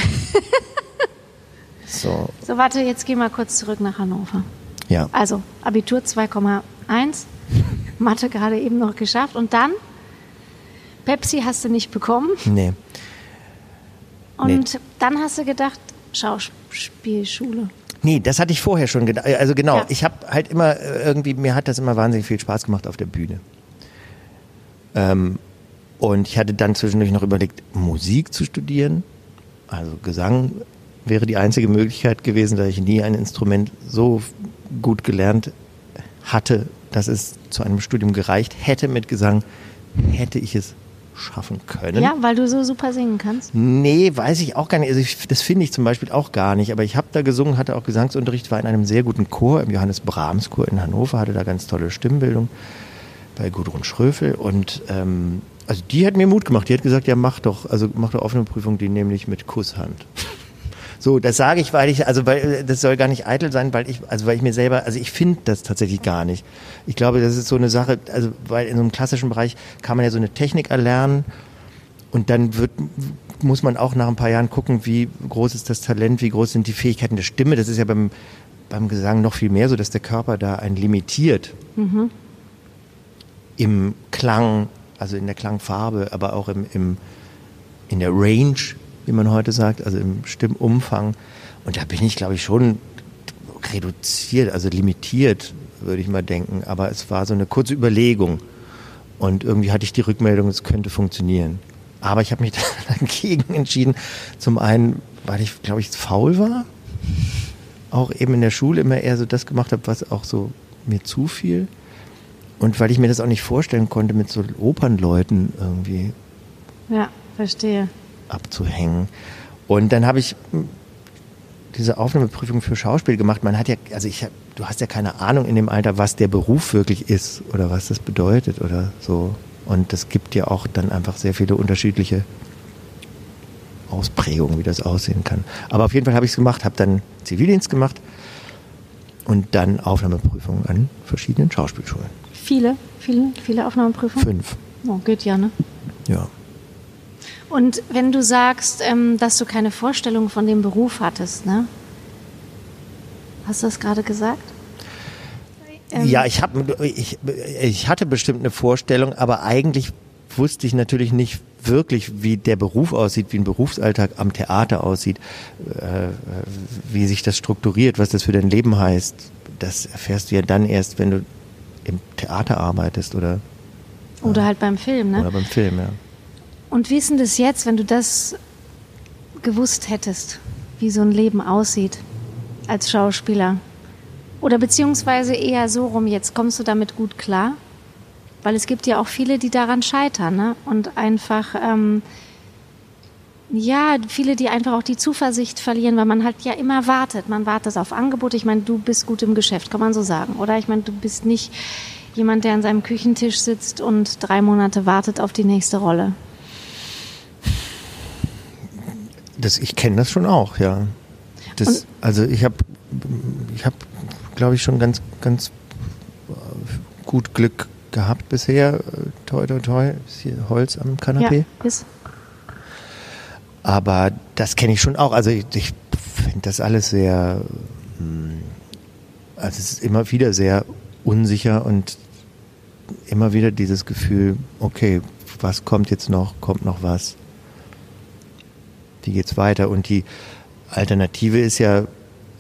so, So, warte, jetzt geh mal kurz zurück nach Hannover. ja. Also, Abitur 2,1, Mathe gerade eben noch geschafft und dann Pepsi hast du nicht bekommen Nee. und dann hast du gedacht, Schauspielschule. Nee, das hatte ich vorher schon gedacht. Also genau, Ja. ich habe halt immer äh, irgendwie, mir hat das immer wahnsinnig viel Spaß gemacht auf der Bühne. Ähm, und ich hatte dann zwischendurch noch überlegt, Musik zu studieren. Also Gesang wäre die einzige Möglichkeit gewesen, da ich nie ein Instrument so gut gelernt hatte, dass es zu einem Studium gereicht hätte mit Gesang, hätte ich es schaffen können. Ja, weil du so super singen kannst. Nee, weiß ich auch gar nicht. Also ich, das finde ich zum Beispiel auch gar nicht. Aber ich habe da gesungen, hatte auch Gesangsunterricht, war in einem sehr guten Chor, im Johannes Brahms Chor in Hannover, hatte da ganz tolle Stimmbildung bei Gudrun Schröfel. Und ähm, also die hat mir Mut gemacht. Die hat gesagt, ja mach doch, also mach doch offene Prüfung, die nämlich mit Kusshand. So, das sage ich, weil ich, also weil das soll gar nicht eitel sein, weil ich, also weil ich mir selber, also ich finde das tatsächlich gar nicht. Ich glaube, das ist so eine Sache, also weil in so einem klassischen Bereich kann man ja so eine Technik erlernen und dann wird, muss man auch nach ein paar Jahren gucken, wie groß ist das Talent, wie groß sind die Fähigkeiten der Stimme. Das ist ja beim, beim Gesang noch viel mehr so, dass der Körper da einen limitiert. Im Klang, also in der Klangfarbe, aber auch im, im, in der Range, wie man heute sagt, also im Stimmumfang. Und da bin ich, glaube ich, schon reduziert, also limitiert, würde ich mal denken. Aber es war so eine kurze Überlegung. Und irgendwie hatte ich die Rückmeldung, es könnte funktionieren. Aber ich habe mich dagegen entschieden. Zum einen, weil ich, glaube ich, faul war. Auch eben in der Schule immer eher so das gemacht habe, was auch so mir zufiel. Und weil ich mir das auch nicht vorstellen konnte, mit so Opernleuten irgendwie Ja, verstehe. abzuhängen. Und dann habe ich mh, diese Aufnahmeprüfung für Schauspiel gemacht. Man hat ja, also ich, du hast ja keine Ahnung in dem Alter, was der Beruf wirklich ist oder was das bedeutet oder so. Und es gibt ja auch dann einfach sehr viele unterschiedliche Ausprägungen, wie das aussehen kann. Aber auf jeden Fall habe ich es gemacht, habe dann Zivildienst gemacht und dann Aufnahmeprüfungen an verschiedenen Schauspielschulen. Viele, viele, viele Aufnahmeprüfungen. Fünf, Oh, geht ja, ne? ja. Und wenn du sagst, ähm, dass du keine Vorstellung von dem Beruf hattest, ne? Hast du das gerade gesagt? Ähm, Ja, ich, hab, ich, ich hatte bestimmt eine Vorstellung, aber eigentlich wusste ich natürlich nicht wirklich, wie der Beruf aussieht, wie ein Berufsalltag am Theater aussieht, äh, wie sich das strukturiert, was das für dein Leben heißt. Das erfährst du ja dann erst, wenn du im Theater arbeitest oder, Oder halt beim Film, ne? oder beim Film. Ja. Und wie ist denn das jetzt, wenn du das gewusst hättest, wie so ein Leben aussieht als Schauspieler? Oder beziehungsweise eher so rum, jetzt kommst du damit gut klar? Weil es gibt ja auch viele, die daran scheitern, ne? Und einfach, ähm, ja, viele, die einfach auch die Zuversicht verlieren, weil man halt ja immer wartet. Man wartet auf Angebote. Ich meine, du bist gut im Geschäft, kann man so sagen. Oder ich meine, du bist nicht jemand, der an seinem Küchentisch sitzt und drei Monate wartet auf die nächste Rolle. Das, ich kenne das schon auch, ja. Das, Und- also ich habe, ich habe, glaube ich, schon ganz, ganz äh, gut Glück gehabt bisher. Äh, Toi, toi, toi. Ist hier Holz am Kanapee. Ja, ist. Aber das kenne ich schon auch. Also ich, ich finde das alles sehr, hm, also es ist immer wieder sehr unsicher und immer wieder dieses Gefühl, okay, was kommt jetzt noch, kommt noch was, wie geht's weiter? Und die Alternative ist ja,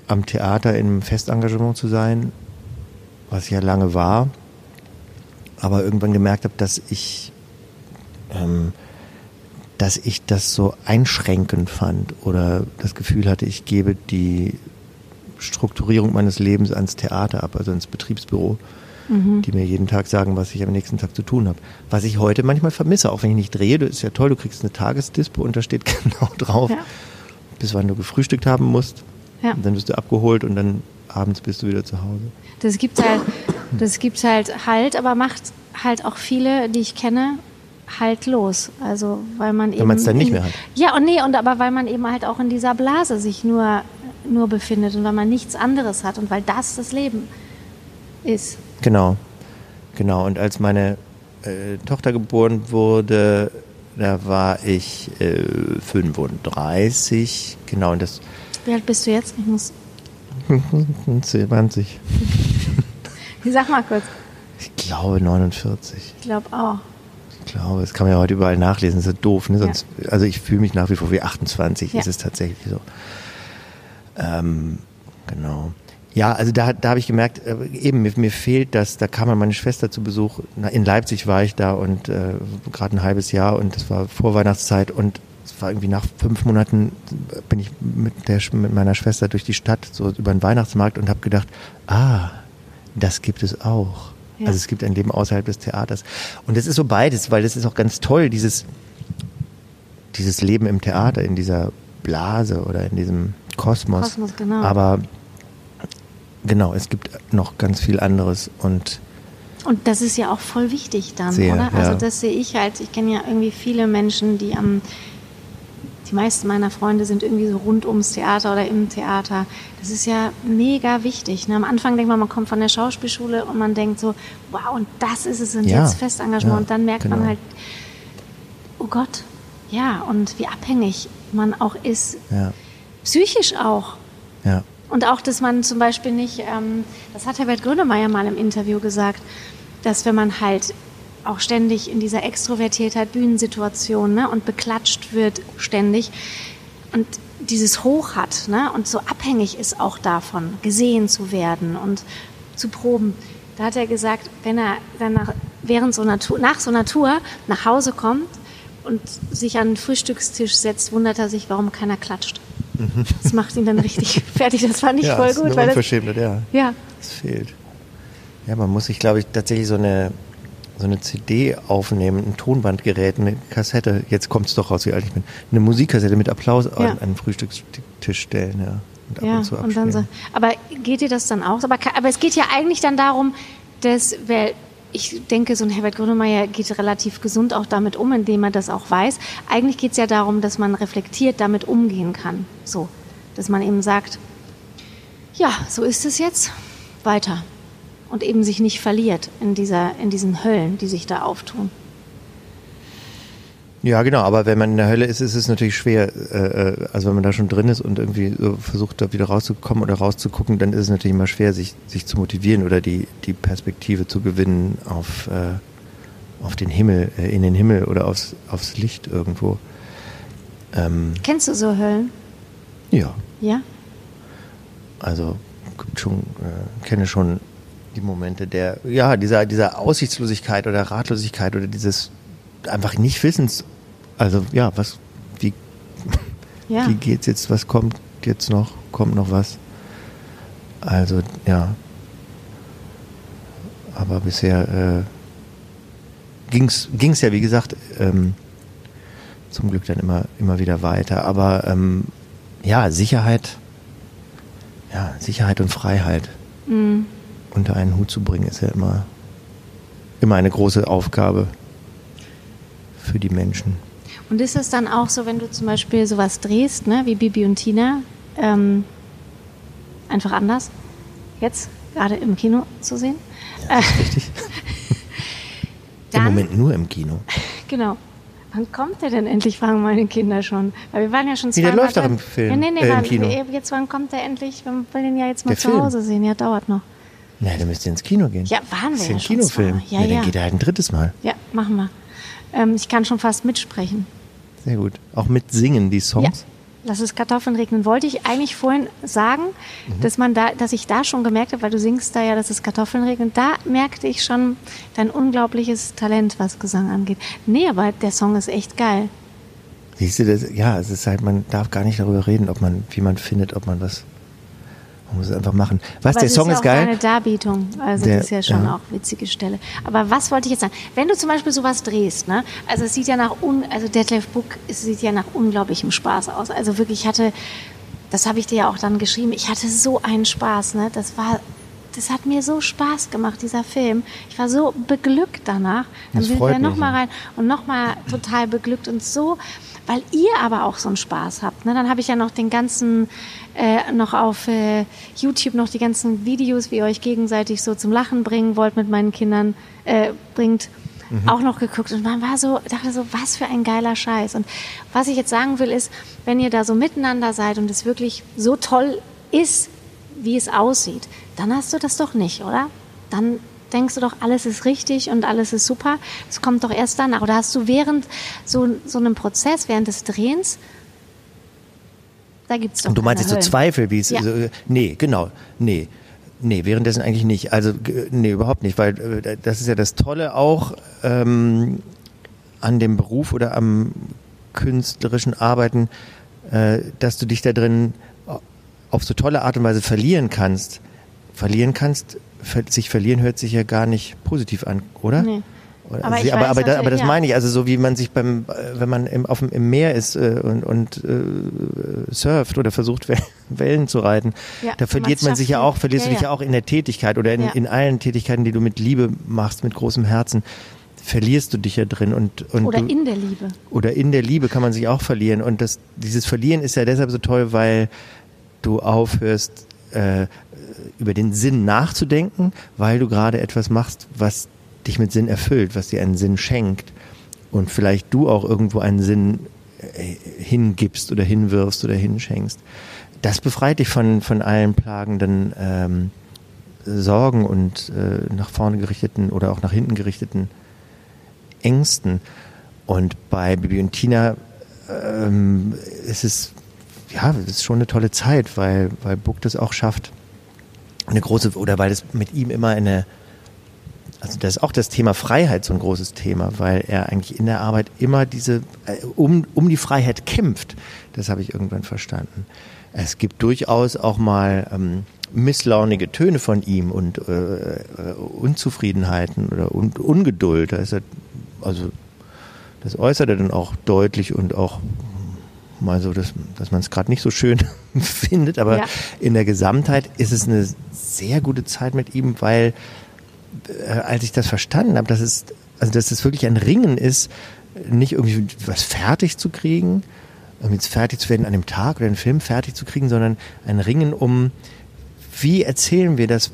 am Theater in einem Festengagement zu sein, was ich ja lange war, aber irgendwann gemerkt habe, dass ich, ähm, dass ich das so einschränkend fand oder das Gefühl hatte, ich gebe die Strukturierung meines Lebens ans Theater ab, also ins Betriebsbüro, mhm. die mir jeden Tag sagen, was ich am nächsten Tag zu tun habe. Was ich heute manchmal vermisse, auch wenn ich nicht drehe, das ist ja toll, du kriegst eine Tagesdispo und da steht genau drauf, ja. bis wann du gefrühstückt haben musst. Ja. Und dann wirst du abgeholt und dann abends bist du wieder zu Hause. Das gibt halt, das gibt halt halt, aber macht halt auch viele, die ich kenne, halt los. Also weil man eben. Wenn man es dann nicht mehr hat. Ja und nee, und aber weil man eben halt auch in dieser Blase sich nur, nur befindet und weil man nichts anderes hat und weil das das Leben ist. Genau. Genau. Und als meine äh, Tochter geboren wurde, da war ich äh, 35. Genau. Und das. Wie alt bist du jetzt? Ich muss. 20. Sag mal kurz. Ich glaube 49. Ich glaube auch. Ich glaube, das kann man ja heute überall nachlesen, das ist ja doof. Ne? Sonst, ja. Also ich fühle mich nach wie vor wie 28, ja. ist es tatsächlich so. Ähm, genau. Ja, also da, da habe ich gemerkt, äh, eben mir, mir fehlt das, da kam meine Schwester zu Besuch, in Leipzig war ich da und äh, gerade ein halbes Jahr und das war Vorweihnachtszeit und es war irgendwie nach fünf Monaten bin ich mit, der, mit meiner Schwester durch die Stadt, so über den Weihnachtsmarkt und habe gedacht, ah, das gibt es auch. Ja. Also es gibt ein Leben außerhalb des Theaters. Und es ist so beides, weil es ist auch ganz toll, dieses, dieses Leben im Theater, in dieser Blase oder in diesem Kosmos. Kosmos genau. Aber genau, es gibt noch ganz viel anderes und und das ist ja auch voll wichtig dann, sehr, oder? Also ja. das sehe ich halt. Ich kenne ja irgendwie viele Menschen, die am die meisten meiner Freunde sind irgendwie so rund ums Theater oder im Theater. Das ist ja mega wichtig. Ne? Am Anfang denkt man, man kommt von der Schauspielschule und man denkt so, wow, und das ist es, und ja. jetzt Festengagement. Ja, und dann merkt genau. man halt, oh Gott, ja, und wie abhängig man auch ist. Ja. Psychisch auch. Ja. Und auch, dass man zum Beispiel nicht, ähm, das hat Herbert Grönemeyer mal im Interview gesagt, dass wenn man halt auch ständig in dieser Extrovertiertheit, Bühnensituation ne, und beklatscht wird ständig und dieses Hoch hat ne, und so abhängig ist auch davon, gesehen zu werden und zu proben. Da hat er gesagt, wenn er dann nach, während so einer Tour, nach so einer Tour nach Hause kommt und sich an den Frühstückstisch setzt, wundert er sich, warum keiner klatscht. Mhm. Das macht ihn dann richtig fertig. Das fand ich ja, voll gut. Weil das, ja. Ja. Das fehlt. Ja, man muss sich, glaube ich, tatsächlich so eine so eine CD aufnehmen, ein Tonbandgerät, eine Kassette, jetzt kommt es doch raus, wie alt ich bin, eine Musikkassette mit Applaus ja. an einen Frühstückstisch stellen, ja. Und ab ja, und zu und dann so, aber geht dir das dann auch? Aber, aber es geht ja eigentlich dann darum, dass, weil ich denke, so ein Herbert Grönemeyer geht relativ gesund auch damit um, indem er das auch weiß. Eigentlich geht es ja darum, dass man reflektiert damit umgehen kann. So, dass man eben sagt, ja, so ist es jetzt, weiter und eben sich nicht verliert in, dieser, in diesen Höllen, die sich da auftun. Ja, genau, aber wenn man in der Hölle ist, ist es natürlich schwer, äh, äh, also wenn man da schon drin ist und irgendwie so versucht, da wieder rauszukommen oder rauszugucken, dann ist es natürlich immer schwer, sich, sich zu motivieren oder die, die Perspektive zu gewinnen auf, äh, auf den Himmel, in den Himmel oder aufs, aufs Licht irgendwo. Ähm, Kennst du so Höllen? Ja. Ja? Also gibt schon, äh, kenne schon die Momente der, ja, dieser, dieser Aussichtslosigkeit oder Ratlosigkeit oder dieses einfach nicht Wissens. Also, ja, was, wie, ja. wie geht's jetzt, was kommt jetzt noch, kommt noch was? Also, ja. Aber bisher äh, ging's, ging's ja, wie gesagt, ähm, zum Glück dann immer, immer wieder weiter. Aber ähm, ja, Sicherheit, ja, Sicherheit und Freiheit. Mhm unter einen Hut zu bringen, ist ja immer, immer eine große Aufgabe für die Menschen. Und ist es dann auch so, wenn du zum Beispiel sowas drehst, ne, wie Bibi und Tina, ähm, einfach anders, jetzt gerade im Kino zu sehen? Ja, das ist richtig. Im Moment nur im Kino. Genau. Wann kommt der denn endlich, fragen meine Kinder schon. Weil wir waren ja schon Nee, der zweimal läuft doch im Film, Ja, nee, nee, äh, im wann, Kino. jetzt wann kommt der endlich? Wir wollen den ja jetzt mal Der zu Film. Hause sehen. Ja, dauert noch. Na, dann müsst ihr ins Kino gehen. Ja, waren Das wir ist ja ein Kinofilm. Ja, dann ja. geht er halt ein drittes Mal. Ja, machen wir. Ähm, ich kann schon fast mitsprechen. Sehr gut. Auch mit singen die Songs. Ja. Lass es Kartoffeln regnen. Wollte ich eigentlich vorhin sagen, Mhm. dass man da, dass ich da schon gemerkt habe, weil du singst da ja, dass es Kartoffeln regnet. Da merkte ich schon dein unglaubliches Talent, was Gesang angeht. Nee, aber der Song ist echt geil. Siehst du das? Ja, es ist halt, man darf gar nicht darüber reden, ob man, wie man findet, ob man was. Man muss es einfach machen. Was, aber der Song ist, ja ist geil. Deine Darbietung. Also Der- das ist ja schon ja. auch witzige Stelle. Aber was wollte ich jetzt sagen? Wenn du zum Beispiel sowas drehst, ne? Also es sieht ja nach un, also Detlef Book, es sieht ja nach unglaublichem Spaß aus. Also wirklich, ich hatte, das habe ich dir ja auch dann geschrieben. Ich hatte so einen Spaß, ne? Das war, das hat mir so Spaß gemacht, dieser Film. Ich war so beglückt danach. Dann Das sind wir noch mich, mal ja. rein und noch mal total beglückt und so, weil ihr aber auch so einen Spaß habt. Ne? Dann habe ich ja noch den ganzen, äh, noch auf äh, YouTube noch die ganzen Videos, wie ihr euch gegenseitig so zum Lachen bringen wollt mit meinen Kindern, äh, bringt. Auch noch geguckt und man war so, dachte so, was für ein geiler Scheiß. Und was ich jetzt sagen will, ist, wenn ihr da so miteinander seid und es wirklich so toll ist, wie es aussieht, dann hast du das doch nicht, oder? Dann denkst du doch, alles ist richtig und alles ist super. Das kommt doch erst danach. Oder hast du während so, so einem Prozess, während des Drehens, da gibt's doch Und du meinst jetzt so. Zweifel, wie es. Ja. So, äh, nee, genau. Nee. Nee, währenddessen eigentlich nicht. Also, nee, überhaupt nicht, weil äh, das ist ja das Tolle auch ähm, an dem Beruf oder am künstlerischen Arbeiten, äh, dass du dich da drin auf so tolle Art und Weise verlieren kannst. Verlieren kannst, sich verlieren hört sich ja gar nicht positiv an, oder? Nee. Oder- Aber sie- ich aber, weiß aber, da, aber das ja. meine ich, also so wie man sich beim, äh, wenn man im, auf dem, im Meer ist äh, und, und äh, surft oder versucht Wel- Wellen zu reiten, Ja, da verliert man sich ja auch, verlierst Ja, du dich ja. auch in der Tätigkeit oder in, in allen Tätigkeiten, die du mit Liebe machst, mit großem Herzen, verlierst du dich ja drin und, und Oder du, in der Liebe. oder in der Liebe kann man sich auch verlieren. Und das, dieses Verlieren ist ja deshalb so toll, weil du aufhörst, äh, über den Sinn nachzudenken, weil du gerade etwas machst, was dich mit Sinn erfüllt, was dir einen Sinn schenkt. Und vielleicht du auch irgendwo einen Sinn äh, hingibst oder hinwirfst oder hinschenkst. Das befreit dich von, von allen plagenden ähm, Sorgen und äh, nach vorne gerichteten oder auch nach hinten gerichteten Ängsten. Und bei Bibi und Tina ähm, ist es ja, ist schon eine tolle Zeit, weil, weil Buck das auch schafft. Eine große, oder weil es mit ihm immer eine, also das ist auch das Thema Freiheit so ein großes Thema, weil er eigentlich in der Arbeit immer diese, äh, um, um die Freiheit kämpft. Das habe ich irgendwann verstanden. Es gibt durchaus auch mal ähm, misslaunige Töne von ihm und äh, äh, Unzufriedenheiten oder Un Ungeduld. Da ist er, also das äußert er dann auch deutlich und auch mal so, dass, dass man es gerade nicht so schön findet, aber Ja. in der Gesamtheit ist es eine sehr gute Zeit mit ihm, weil äh, als ich das verstanden habe, dass es, also dass es wirklich ein Ringen ist, nicht irgendwie was fertig zu kriegen, um jetzt fertig zu werden an dem Tag oder den Film fertig zu kriegen, sondern ein Ringen um, wie erzählen wir das,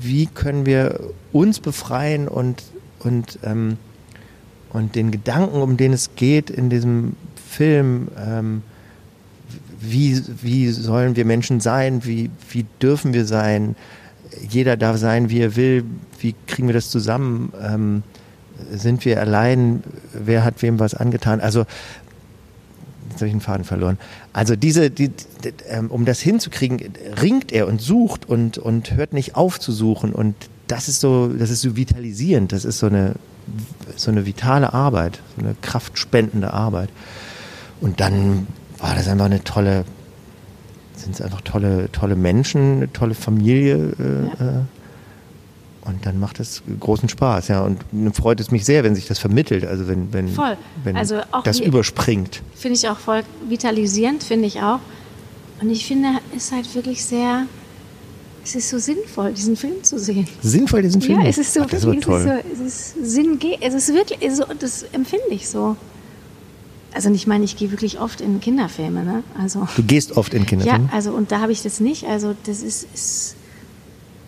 wie können wir uns befreien und, und, ähm, und den Gedanken, um den es geht in diesem Film, ähm, wie, wie sollen wir Menschen sein, wie, wie dürfen wir sein, jeder darf sein, wie er will, wie kriegen wir das zusammen, ähm, sind wir allein, wer hat wem was angetan, also jetzt habe ich den Faden verloren. Also diese, die, die, ähm, um das hinzukriegen, ringt er und sucht und, und hört nicht auf zu suchen. Und das ist so, das ist so vitalisierend, das ist so eine, so eine vitale Arbeit, so eine kraftspendende Arbeit. Und dann war das einfach eine tolle, sind es einfach tolle, tolle Menschen, eine tolle Familie. Äh, äh, und dann macht es großen Spaß, ja. Und dann freut es mich sehr, wenn sich das vermittelt, also wenn, wenn, Voll. wenn Also das überspringt. Finde ich auch voll vitalisierend, finde ich auch. Und ich finde, es ist halt wirklich sehr, es ist so sinnvoll, diesen Film zu sehen. Sinnvoll, diesen Film. Ja, es ist so, Ach, das ist toll. es ist so, es ist Sinn, es ist wirklich, es ist so, das empfinde ich so. Also ich meine, ich gehe wirklich oft in Kinderfilme, ne? Also Du gehst oft in ja, Kinderfilme. also und da habe ich das nicht. Also das ist, ist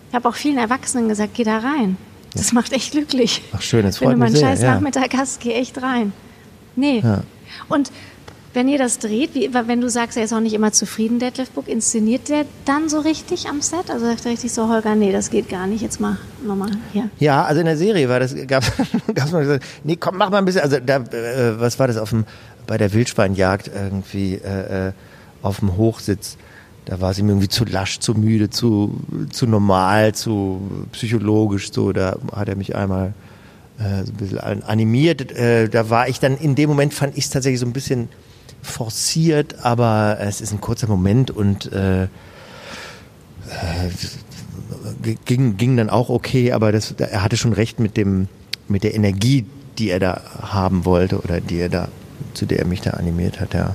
ich habe auch vielen Erwachsenen gesagt, geh da rein. Das macht echt glücklich. Ach schön, das Wenn freut du mal mich einen scheiß Ja. Nachmittag hast, geh echt rein. Nee. Ja. Und wenn ihr das dreht, wie, wenn du sagst, er ist auch nicht immer zufrieden, Detlef Book, inszeniert der dann so richtig am Set? Also sagt er richtig so, Holger, nee, das geht gar nicht, jetzt mach nochmal hier. Ja, also in der Serie war das, gab es mal gesagt, nee, komm, mach mal ein bisschen, also da, äh, was war das auf dem, bei der Wildschweinjagd irgendwie, äh, äh auf dem Hochsitz, da war sie mir irgendwie zu lasch, zu müde, zu, zu normal, zu psychologisch, so, da hat er mich einmal äh, so ein bisschen animiert, äh, da war ich dann, in dem Moment fand ich es tatsächlich so ein bisschen, forciert, aber es ist ein kurzer Moment und äh, äh, ging, ging dann auch okay, aber das, er hatte schon recht mit dem, mit der Energie, die er da haben wollte oder die er da, zu der er mich da animiert hat, ja.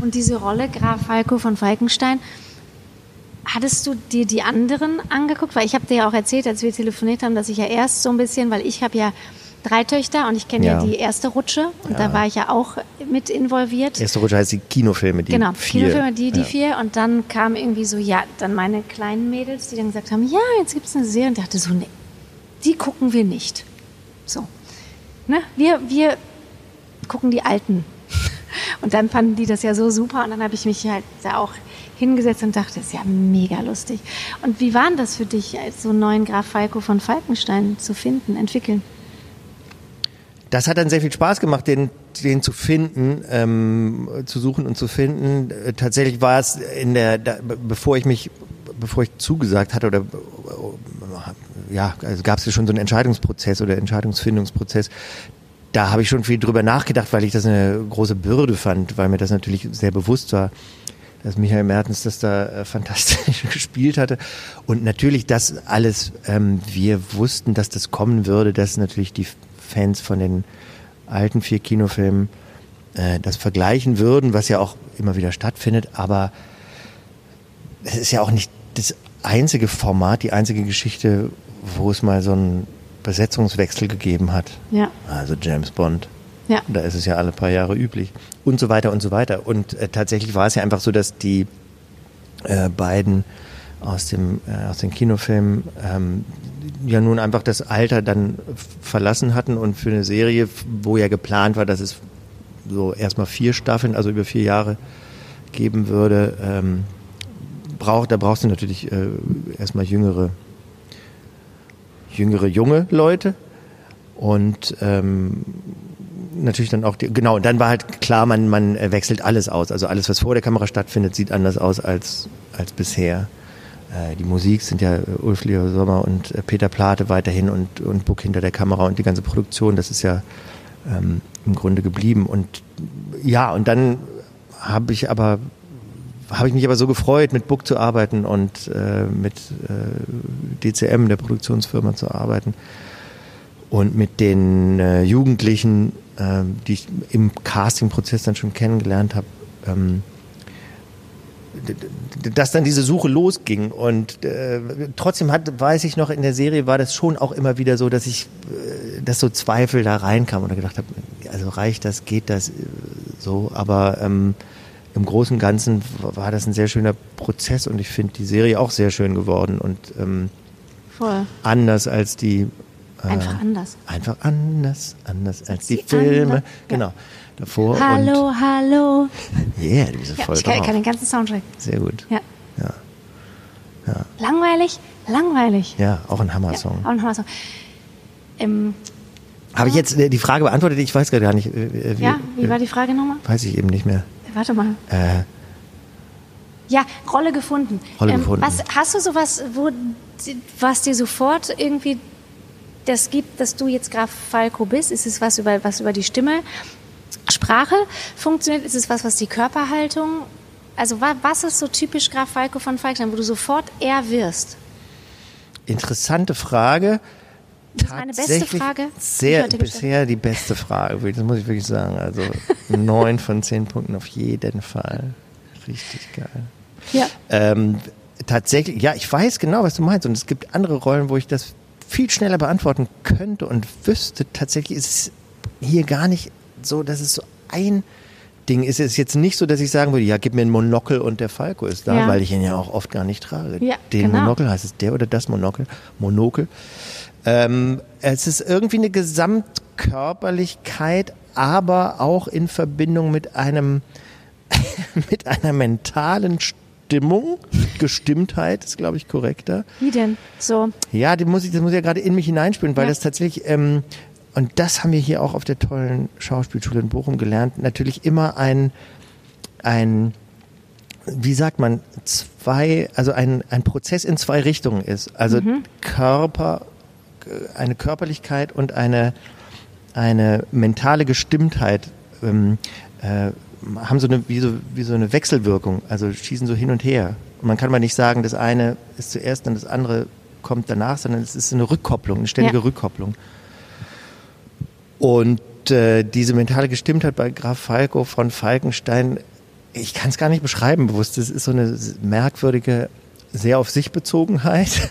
Und diese Rolle Graf Falco von Falkenstein, Hattest du dir die anderen angeguckt? Weil ich habe dir ja auch erzählt, als wir telefoniert haben, dass ich ja erst so ein bisschen, weil ich habe ja drei Töchter und ich kenne ja. ja. die erste Rutsche und ja. da war ich ja auch mit involviert. Erste Rutsche heißt die Kinofilme, die genau, vier. Kinofilme, die, die ja. vier und dann kam irgendwie so, ja, dann meine kleinen Mädels, die dann gesagt haben, ja, jetzt gibt es eine Serie und ich dachte so, nee, die gucken wir nicht. So, ne, wir, wir gucken die Alten. Und dann fanden die das ja so super und dann habe ich mich halt da auch hingesetzt und dachte, das ist ja mega lustig. Und wie war das für dich, so einen neuen Graf Falco von Falkenstein zu finden, entwickeln? das hat dann sehr viel Spaß gemacht, den, den zu finden, ähm, zu suchen und zu finden. Äh, tatsächlich war es in der, da, bevor ich mich, bevor ich zugesagt hatte oder äh, ja, also gab es ja schon so einen Entscheidungsprozess oder Entscheidungsfindungsprozess. Da habe ich schon viel drüber nachgedacht, weil ich das eine große Bürde fand, weil mir das natürlich sehr bewusst war, dass Michael Mertens das da äh, fantastisch gespielt hatte. Und natürlich das alles, ähm, wir wussten, dass das kommen würde, dass natürlich die Fans von den alten vier Kinofilmen äh, das vergleichen würden, was ja auch immer wieder stattfindet, aber es ist ja auch nicht das einzige Format, die einzige Geschichte, wo es mal so einen Besetzungswechsel gegeben hat. Ja. Also James Bond. Ja. Da ist es ja alle paar Jahre üblich. Und so weiter und so weiter. Und äh, tatsächlich war es ja einfach so, dass die äh, beiden aus, dem, äh, aus den Kinofilmen ähm, ja nun einfach das Alter dann verlassen hatten und für eine Serie, wo ja geplant war, dass es so erstmal vier Staffeln, also über vier Jahre geben würde, ähm, braucht, da brauchst du natürlich äh, erstmal jüngere, jüngere junge Leute und ähm, natürlich dann auch die, genau, und dann war halt klar, man, man wechselt alles aus. Also alles, was vor der Kamera stattfindet, sieht anders aus als, als bisher. Äh, die Musik sind ja äh, Ulf Leo Sommer und äh, Peter Plate weiterhin und, und Buck hinter der Kamera und die ganze Produktion, das ist ja ähm, im Grunde geblieben. Und ja, und dann habe ich aber habe ich mich aber so gefreut, mit Book zu arbeiten und äh, mit äh, DCM, der Produktionsfirma, zu arbeiten und mit den äh, Jugendlichen, äh, die ich im Castingprozess dann schon kennengelernt habe, ähm, dass dann diese Suche losging. Und äh, trotzdem hat, weiß ich noch, in der Serie war das schon auch immer wieder so, dass ich, äh, dass so Zweifel da reinkam oder gedacht habe, also reicht das, geht das äh, so, aber ähm, im Großen und Ganzen war das ein sehr schöner Prozess und ich finde die Serie auch sehr schön geworden und ähm, Voll. anders als die äh, einfach anders. Einfach anders, anders als die, die Filme. Andere. Genau. Ja davor. Hallo, hallo. Yeah, du bist ja, voll Ich kann, kann, den ganzen Soundtrack. Sehr gut. Ja. ja. ja. Langweilig, langweilig. Ja, auch ein Hammer-Song. Auch ein Hammer-Song. Ähm, Habe ich jetzt äh, die Frage beantwortet? Ich weiß gerade gar nicht. Äh, wie, ja, wie war die Frage nochmal? Weiß ich eben nicht mehr. Warte mal. Äh, ja, Rolle gefunden. Rolle ähm, gefunden. Was, hast du sowas, wo was dir sofort irgendwie das gibt, dass du jetzt Graf Falco bist? Ist es was über was über die Stimme? Sprache funktioniert? Ist es was, was die Körperhaltung, also was ist so typisch Graf Falco von Falkenstein, wo du sofort er wirst? Interessante Frage. Das ist meine beste Frage. Sehr, bisher die beste Frage, das muss ich wirklich sagen. Also neun von zehn Punkten auf jeden Fall. Richtig geil. Ja. Ähm, tatsächlich, ja, ich weiß genau, was du meinst. Und es gibt andere Rollen, wo ich das viel schneller beantworten könnte und wüsste. Tatsächlich ist es hier gar nicht so, dass es so ein Ding ist. Es ist jetzt nicht so, dass ich sagen würde, ja, gib mir ein Monokel und der Falco ist da, ja. weil ich ihn ja auch oft gar nicht trage. Ja, Den genau. Monokel heißt es der oder das Monokel, Monokel. Ähm, es ist irgendwie eine Gesamtkörperlichkeit, aber auch in Verbindung mit einem mit einer mentalen Stimmung. Gestimmtheit ist, glaube ich, korrekter. Wie denn? So. Ja, die muss ich, das muss ich ja gerade in mich hineinspüren, weil Ja. das tatsächlich, ähm, und das haben wir hier auch auf der tollen Schauspielschule in Bochum gelernt, natürlich immer ein, ein, wie sagt man, zwei, also ein, ein Prozess in zwei Richtungen ist. Also Körper, äh, eine Körperlichkeit und eine, eine mentale Gestimmtheit ähm, äh, haben so eine wie, so wie so eine Wechselwirkung, also schießen so hin und her. Und man kann mal nicht sagen, das eine ist zuerst und das andere kommt danach, sondern es ist eine Rückkopplung, eine ständige Ja. Rückkopplung. Und äh, diese mentale Gestimmtheit bei Graf Falco von Falkenstein, ich kann es gar nicht beschreiben bewusst. Es ist so eine merkwürdige, sehr auf sich Bezogenheit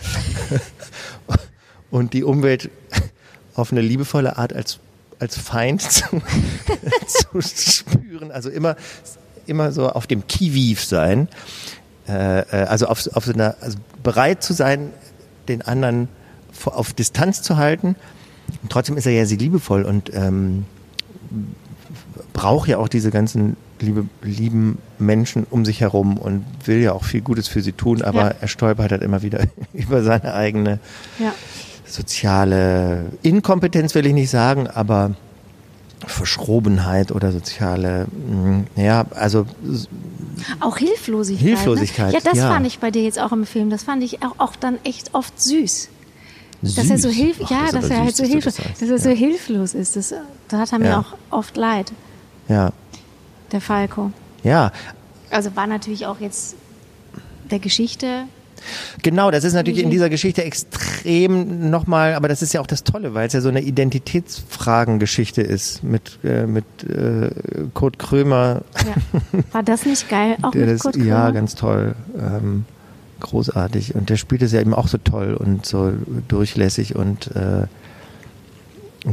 und die Umwelt auf eine liebevolle Art als, als Feind zu, zu spüren. Also immer, immer so auf dem Kiviv sein. Äh, äh, also auf, auf so einer, also bereit zu sein, den anderen auf Distanz zu halten. Und trotzdem ist er ja sehr liebevoll und ähm, braucht ja auch diese ganzen liebe, lieben Menschen um sich herum und will ja auch viel Gutes für sie tun, aber Ja. er stolpert halt immer wieder über seine eigene Ja. Soziale Inkompetenz will ich nicht sagen, aber Verschrobenheit oder soziale, mh, ja, also Auch Hilflosigkeit. Hilflosigkeit, Ne? Ja, das ja. fand ich bei dir jetzt auch im Film. Das fand ich auch, auch dann echt oft süß. Dass er so süß. hilf Ach, ja, das dass er halt süß, so hilflos, das dass er so Ja. hilflos ist. Das, da hat er mir Ja. auch oft leid, Ja, der Falco. ja, Also war natürlich auch jetzt der Geschichte. Genau, das ist natürlich in Mhm. dieser Geschichte extrem nochmal, aber das ist ja auch das Tolle, weil es ja so eine Identitätsfragengeschichte ist mit, äh, mit äh, Kurt Krömer. Ja. War das nicht geil? Auch der mit das, Kurt ja, Krömer? ganz toll. Ähm, großartig. Und der spielt es ja eben auch so toll und so durchlässig und, äh,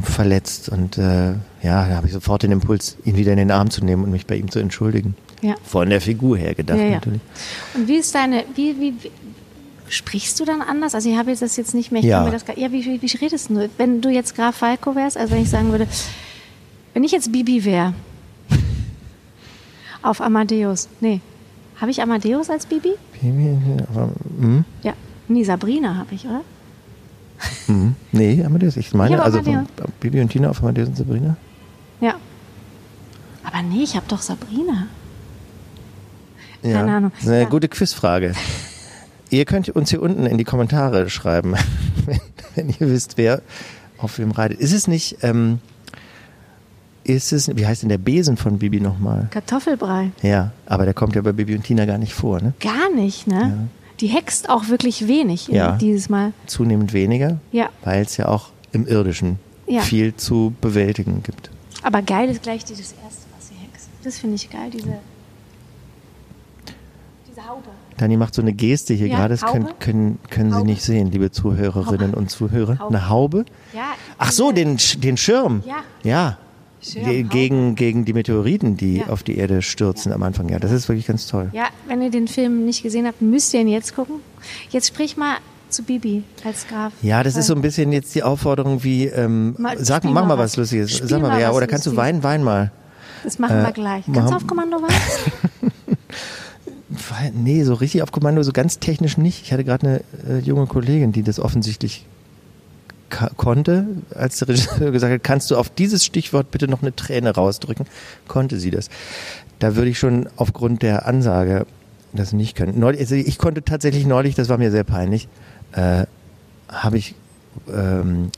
verletzt. Und äh, ja, da habe ich sofort den Impuls, ihn wieder in den Arm zu nehmen und mich bei ihm zu entschuldigen. Ja. Von der Figur her gedacht Ja, ja. natürlich. Und wie ist deine, wie, wie sprichst du dann anders? Also ich habe jetzt das jetzt nicht mehr, ich Ja. das gar, ja, wie, wie, wie redest du? Wenn du jetzt Graf Falco wärst, also wenn ich sagen würde, wenn ich jetzt Bibi wäre, auf Amadeus, nee, habe ich Amadeus als Bibi? Aber, hm? Ja, nee, Sabrina habe ich, oder? Mhm. Nee, Amadeus. Ich meine, Ich also Bibi und Tina auf Amadeus und Sabrina. Ja. Aber nee, ich habe doch Sabrina. Ja. Keine Ahnung. Das ist eine Ja. gute Quizfrage. Ihr könnt uns hier unten in die Kommentare schreiben, wenn, wenn ihr wisst, wer auf wem reitet. Ist es nicht, ähm, ist es, wie heißt denn der Besen von Bibi nochmal? Kartoffelbrei. Ja, aber der kommt ja bei Bibi und Tina gar nicht vor, ne? Gar nicht, ne? Die hext auch wirklich wenig Ja. dieses Mal. Zunehmend weniger, Ja. weil es ja auch im Irdischen Ja. viel zu bewältigen gibt. Aber geil ist gleich dieses erste, was sie hext. Das finde ich geil, diese, diese Haube. Dani macht so eine Geste hier Ja, gerade, das können, können, können Sie nicht sehen, liebe Zuhörerinnen Haube. und Zuhörer. Haube. Eine Haube? Ja. Ach so, den, Sch- den Schirm. Ja. Ja. Schirm, gegen, gegen die Meteoriten, die Ja. auf die Erde stürzen am Anfang. Ja, das ist wirklich ganz toll. Ja, wenn ihr den Film nicht gesehen habt, müsst ihr ihn jetzt gucken. Jetzt sprich mal zu Bibi als Graf. Ja, das ist so ein bisschen jetzt die Aufforderung wie, ähm, Mal- sag, mach mal was. was Lustiges. Sag mal, mal ja, oder kannst du weinen, wein mal. Das machen äh, wir gleich. Kannst du auf Kommando weinen? Nee, so richtig auf Kommando, so ganz technisch nicht. Ich hatte gerade eine äh, junge Kollegin, die das offensichtlich konnte, als der Regisseur gesagt hat, kannst du auf dieses Stichwort bitte noch eine Träne rausdrücken, konnte sie das. Da würde ich schon aufgrund der Ansage das nicht können. Neulich, also ich konnte tatsächlich neulich, das war mir sehr peinlich, äh, habe ich, ähm,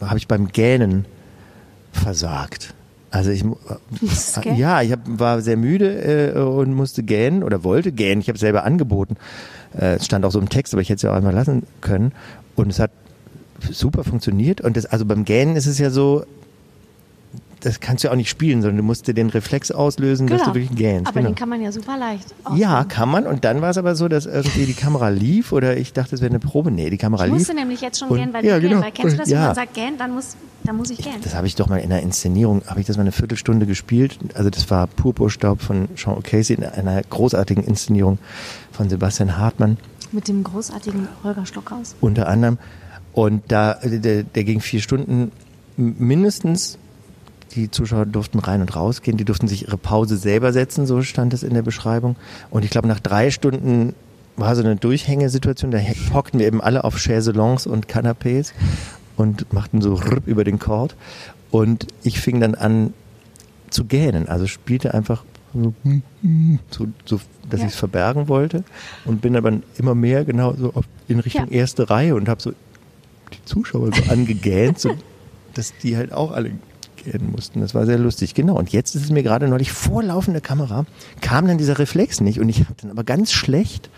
habe ich beim Gähnen versagt. Also ich ja, ich hab, war sehr müde äh, und musste gähnen oder wollte gähnen. Ich habe selber angeboten. Äh, es stand auch so im Text, aber ich hätte es ja auch einmal lassen können. Und es hat super funktioniert. Und das, also beim Gähnen ist es ja so, das kannst du ja auch nicht spielen, sondern du musst dir den Reflex auslösen, dass du wirklich gähnst. Genau. Aber genau. den kann man ja super leicht. Ja, ausüben. kann man. Und dann war es aber so, dass irgendwie die Kamera lief oder ich dachte, es wäre eine Probe. Nee, die Kamera Ich lief. musste nämlich jetzt schon Und- gähnen, weil ja, gähnen. genau. Weil kennst du das, wenn Ja. man sagt gähnen, dann muss, dann muss ich gähnen. Das habe ich doch mal in einer Inszenierung, habe ich das mal eine Viertelstunde gespielt. Also das war Purpurstaub von Sean O'Casey in einer großartigen Inszenierung von Sebastian Hartmann Mit dem großartigen Holger Stockhaus. unter anderem. Und da, der, der ging vier Stunden mindestens. Die Zuschauer durften rein und rausgehen, die durften sich ihre Pause selber setzen, so stand es in der Beschreibung. Und ich glaube, nach drei Stunden war so eine Durchhängesituation, da hockten wir eben alle auf Chaiselons und Canapés und machten so über den Chord. Und ich fing dann an zu gähnen, also spielte einfach so, so, so dass ja. ich es verbergen wollte und bin aber immer mehr genau so in Richtung ja. erste Reihe und habe so die Zuschauer so angegähnt, so, dass die halt auch alle gähnen mussten. Das war sehr lustig. Genau. Und jetzt ist es mir gerade neulich vor laufender Kamera, kam dann dieser Reflex nicht und ich habe dann aber ganz schlecht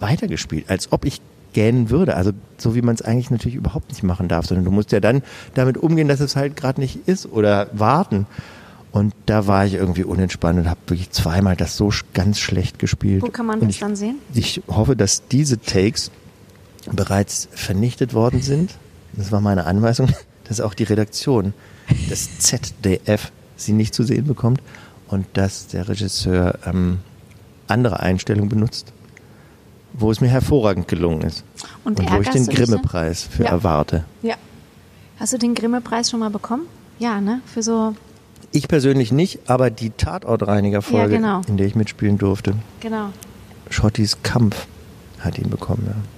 weitergespielt, als ob ich gähnen würde. Also so wie man es eigentlich natürlich überhaupt nicht machen darf, sondern du musst ja dann damit umgehen, dass es halt gerade nicht ist oder warten. Und da war ich irgendwie unentspannt und habe wirklich zweimal das so ganz schlecht gespielt. Wo kann man das dann sehen? Ich hoffe, dass diese Takes bereits vernichtet worden sind. Das war meine Anweisung, dass auch die Redaktion des ZDF sie nicht zu sehen bekommt und dass der Regisseur ähm, andere Einstellungen benutzt wo es mir hervorragend gelungen ist. Und, und wo ich den Grimme-Preis für ja. erwarte. Ja. Hast du den Grimme-Preis schon mal bekommen? Ja, ne? Für so. Ich persönlich nicht, aber die Tatortreiniger-Folge, ja, genau. in der ich mitspielen durfte. Genau. Schottis Kampf hat ihn bekommen, ja.